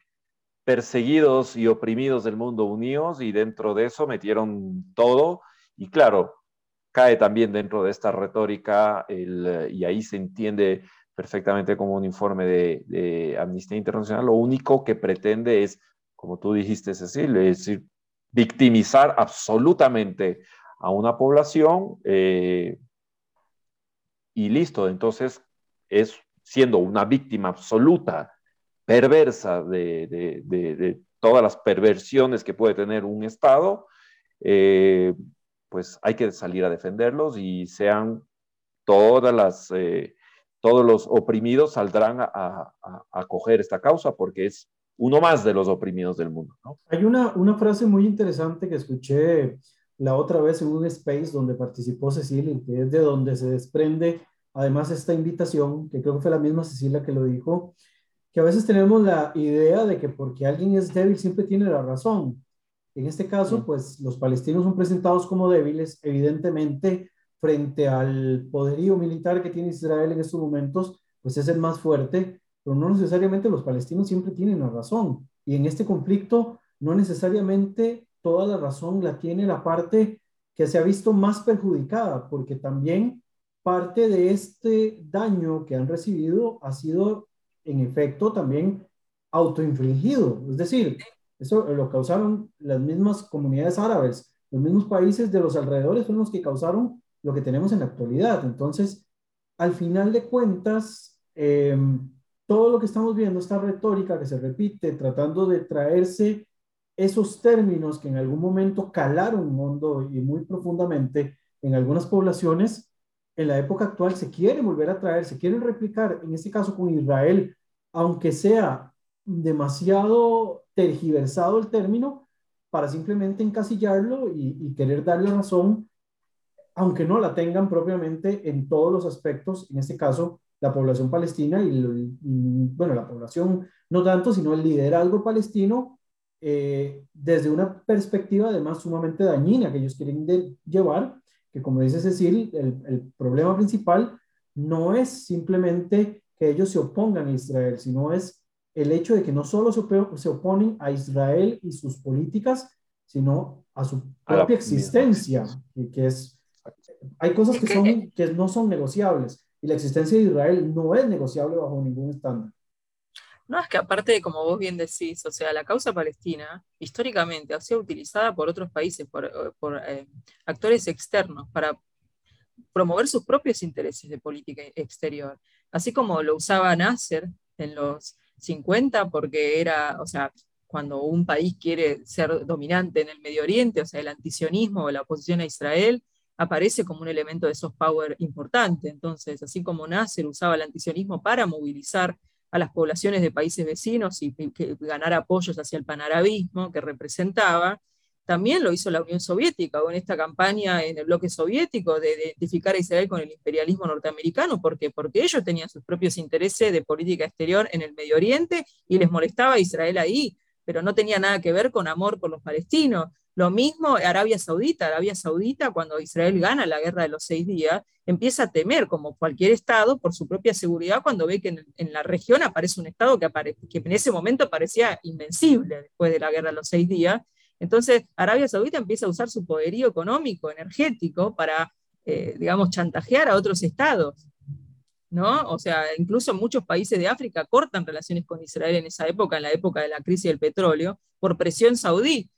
perseguidos y oprimidos del mundo unidos, y dentro de eso metieron todo. Y claro, cae también dentro de esta retórica, y ahí se entiende perfectamente como un informe de, de, Amnistía Internacional, lo único que pretende es, como tú dijiste, Cecilia, es decir, victimizar absolutamente a una población eh, y listo. Entonces, es siendo una víctima absoluta, perversa de, todas las perversiones que puede tener un Estado, eh, pues hay que salir a defenderlos y sean todas las, eh, todos los oprimidos saldrán a, acoger esta causa porque es uno más de los oprimidos del mundo. Hay una, una frase muy interesante que escuché la otra vez en un space donde participó Cecilia, que es de donde se desprende además esta invitación, que creo que fue la misma Cecilia que lo dijo, que a veces tenemos la idea de que porque alguien es débil siempre tiene la razón. En este caso, pues los palestinos son presentados como débiles, evidentemente, frente al poderío militar que tiene Israel en estos momentos, pues es el más fuerte, pero no necesariamente los palestinos siempre tienen la razón. Y en este conflicto, no necesariamente toda la razón la tiene la parte que se ha visto más perjudicada, porque también parte de este daño que han recibido ha sido en efecto también autoinfligido. Es decir, eso lo causaron las mismas comunidades árabes, los mismos países de los alrededores son los que causaron lo que tenemos en la actualidad. Entonces, al final de cuentas, em, todo lo que estamos viendo, esta retórica que se repite, tratando de traerse esos términos que en algún momento calaron hondo y muy profundamente en algunas poblaciones, en la época actual se quiere volver a traer, se quieren replicar, en este caso con Israel, aunque sea demasiado tergiversado el término, para simplemente encasillarlo y, querer darle razón, aunque no la tengan propiamente en todos los aspectos, en este caso la población palestina y, bueno, la población no tanto, sino el liderazgo palestino, eh, desde una perspectiva además sumamente dañina que ellos quieren llevar que como dice Cecil, el, el, problema principal no es simplemente que ellos se opongan a Israel, sino es el hecho de que no solo se, se oponen a Israel y sus políticas, sino a su propia existencia, que, que, es, hay cosas que, son, que no son negociables, y la existencia de Israel no es negociable bajo ningún estándar. No, es que aparte, como vos bien decís, o sea, la causa palestina históricamente ha sido utilizada por otros países, por, eh, eh, actores externos, para promover sus propios intereses de política exterior. Así como lo usaba Nasser en los 50, porque era, o sea, cuando un país quiere ser dominante en el Medio Oriente, o sea, el antisionismo o la oposición a Israel, aparece como un elemento de soft power importante. Entonces, así como Nasser usaba el antisionismo para movilizar a las poblaciones de países vecinos y ganar apoyos hacia el panarabismo que representaba. También lo hizo la Unión Soviética, en esta campaña en el bloque soviético de identificar a Israel con el imperialismo norteamericano. ¿Por qué? Porque ellos tenían sus propios intereses de política exterior en el Medio Oriente y les molestaba Israel ahí, pero no tenía nada que ver con amor por los palestinos. Lo mismo Arabia Saudita. Arabia Saudita, cuando Israel gana la guerra de los seis días, empieza a temer, como cualquier Estado, por su propia seguridad cuando ve que en, la región aparece un Estado que, que en ese momento parecía invencible después de la guerra de los seis días. Entonces, Arabia Saudita empieza a usar su poderío económico, energético, para, eh, digamos, chantajear a otros estados. ¿no? O sea, incluso muchos países de África cortan relaciones con Israel en esa época, en la época de la crisis del petróleo, por presión saudí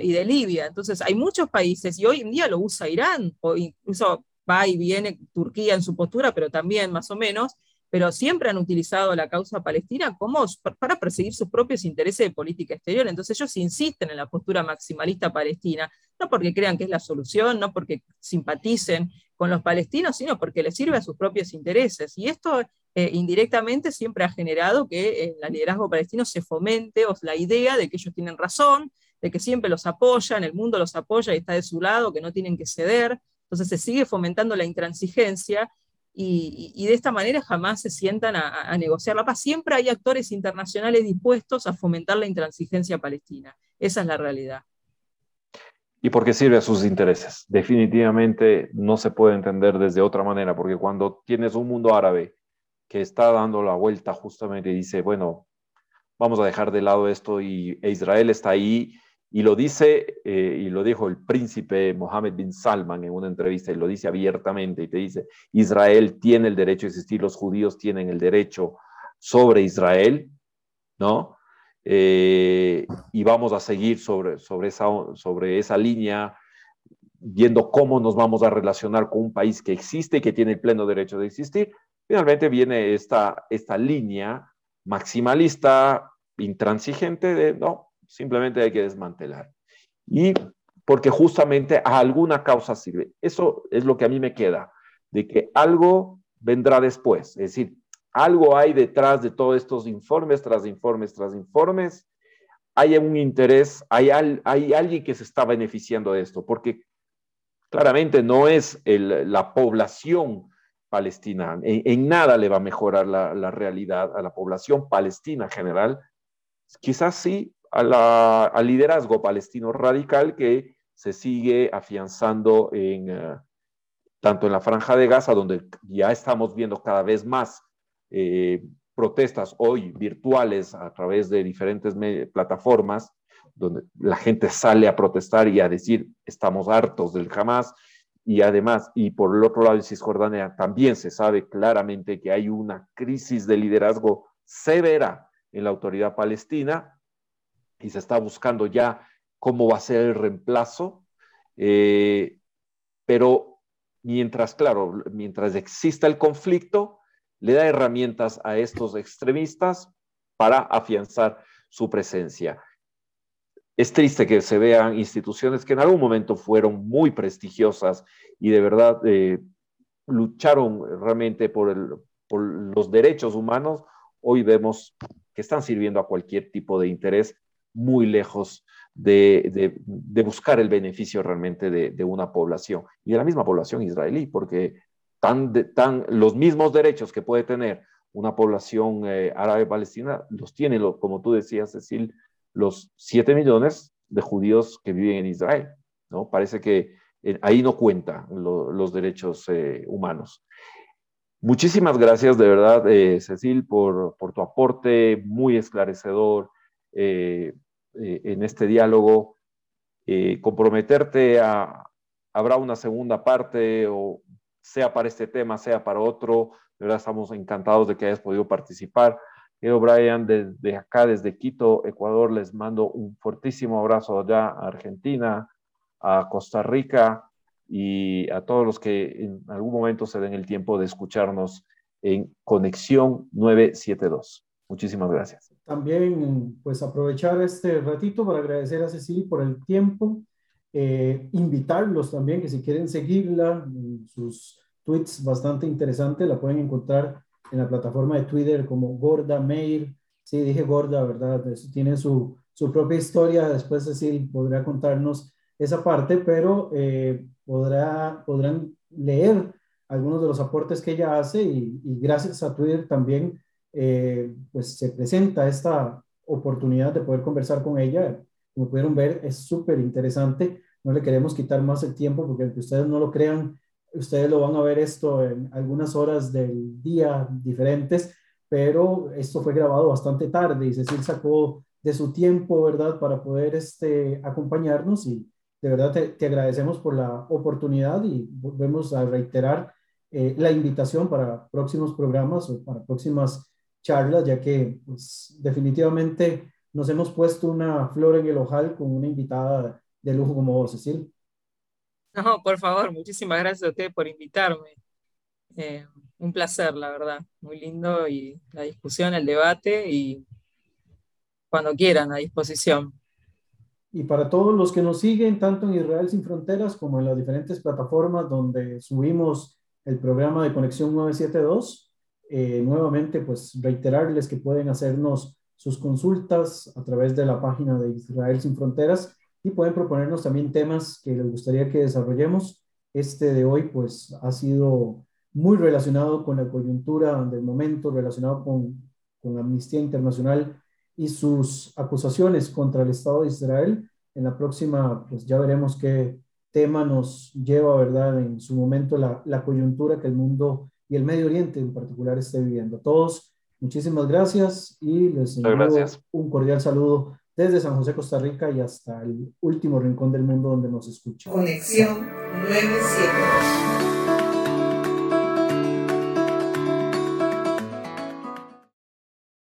y de Libia. Entonces, hay muchos países, y hoy en día lo usa Irán, o incluso va y viene Turquía en su postura, pero también más o menos, pero siempre han utilizado la causa palestina como para perseguir sus propios intereses de política exterior. Entonces ellos insisten en la postura maximalista palestina, no porque crean que es la solución, no porque simpaticen con los palestinos, sino porque les sirve a sus propios intereses. Y esto eh, indirectamente siempre ha generado que en el liderazgo palestino se fomente la idea de que ellos tienen razón, de que siempre los apoyan, el mundo los apoya y está de su lado, que no tienen que ceder. Entonces se sigue fomentando la intransigencia y, de esta manera jamás se sientan a, negociar la paz. Siempre hay actores internacionales dispuestos a fomentar la intransigencia palestina. Esa es la realidad. Y porque sirve a sus intereses. Definitivamente no se puede entender desde otra manera, porque cuando tienes un mundo árabe que está dando la vuelta justamente y dice, bueno, vamos a dejar de lado esto y Israel está ahí y lo dice, eh, y lo dijo el príncipe Mohammed bin Salman en una entrevista, y lo dice abiertamente, y te dice, Israel tiene el derecho a existir, los judíos tienen el derecho sobre Israel, ¿no? Eh, y vamos a seguir sobre, sobre, esa, sobre esa línea, viendo cómo nos vamos a relacionar con un país que existe y que tiene el pleno derecho de existir. Finalmente viene esta, esta línea maximalista, intransigente de, no, simplemente hay que desmantelar. Y porque justamente a alguna causa sirve. Eso es lo que a mí me queda, de que algo vendrá después. Es decir, algo hay detrás de todos estos informes, tras informes, tras informes. Hay un interés, hay, hay alguien que se está beneficiando de esto, porque claramente no es la población palestina, en, nada le va a mejorar la, realidad a la población palestina en general. Quizás sí al liderazgo palestino radical que se sigue afianzando en, eh, tanto en la franja de Gaza, donde ya estamos viendo cada vez más eh, protestas hoy virtuales a través de diferentes plataformas, donde la gente sale a protestar y a decir estamos hartos del Hamas. Y además, y por el otro lado en Cisjordania también se sabe claramente que hay una crisis de liderazgo severa en la autoridad palestina, y se está buscando ya cómo va a ser el reemplazo. Eh, pero mientras, claro, mientras exista el conflicto, le da herramientas a estos extremistas para afianzar su presencia. Es triste que se vean instituciones que en algún momento fueron muy prestigiosas y de verdad eh, lucharon realmente por, por los derechos humanos, hoy vemos que están sirviendo a cualquier tipo de interés muy lejos de, buscar el beneficio realmente de, una población y de la misma población israelí, porque tan, tan, los mismos derechos que puede tener una población eh, árabe palestina los tiene, como tú decías, Cecil, los 7 millones de judíos que viven en Israel. ¿no? Parece que eh, ahí no cuentan los derechos eh, humanos. Muchísimas gracias de verdad, Cecil, por, tu aporte muy esclarecedor, eh, eh, en este diálogo, eh, comprometerte a, habrá una segunda parte o sea para este tema, sea para otro. De verdad estamos encantados de que hayas podido participar. Yo, Brian, desde acá, desde Quito, Ecuador, les mando un fortísimo abrazo allá a Argentina, a Costa Rica y a todos los que en algún momento se den el tiempo de escucharnos en Conexión 972. Muchísimas gracias. También, pues aprovechar este ratito para agradecer a Cecilia por el tiempo, eh, invitarlos también que si quieren seguirla, sus tweets bastante interesantes, la pueden encontrar en la plataforma de Twitter como Gorda Mail. Sí, dije Gorda, ¿verdad? tiene su, su propia historia, después Cecilia podrá contarnos esa parte, pero eh, podrá, podrán leer algunos de los aportes que ella hace y, y gracias a Twitter también eh, pues se presenta esta oportunidad de poder conversar con ella. Como pudieron ver, es súper interesante. No le queremos quitar más el tiempo porque aunque ustedes no lo crean, ustedes lo van a ver esto en algunas horas del día diferentes, pero esto fue grabado bastante tarde y Cecil sacó de su tiempo, ¿verdad?, para poder este, acompañarnos y de verdad te, te agradecemos por la oportunidad y volvemos a reiterar eh, la invitación para próximos programas o para próximas charlas, ya que pues, definitivamente nos hemos puesto una flor en el ojal con una invitada de lujo como vos, Cecil. No, por favor, muchísimas gracias a usted por invitarme. Eh, un placer, la verdad, muy lindo y la discusión, el debate y cuando quieran a disposición. Y para todos los que nos siguen, tanto en Israel sin Fronteras como en las diferentes plataformas donde subimos el programa de Conexión 972, eh, nuevamente, pues reiterarles que pueden hacernos sus consultas a través de la página de Israel Sin Fronteras y pueden proponernos también temas que les gustaría que desarrollemos. Este de hoy, pues, ha sido muy relacionado con la coyuntura del momento, relacionado con, con Amnistía Internacional y sus acusaciones contra el Estado de Israel. En la próxima, pues ya veremos qué tema nos lleva, ¿verdad? En su momento la, la coyuntura que el mundo y el Medio Oriente en particular esté viviendo. Todos, muchísimas gracias y les envío un cordial saludo desde San José, Costa Rica y hasta el último rincón del mundo donde nos escuchan. Conexión 972.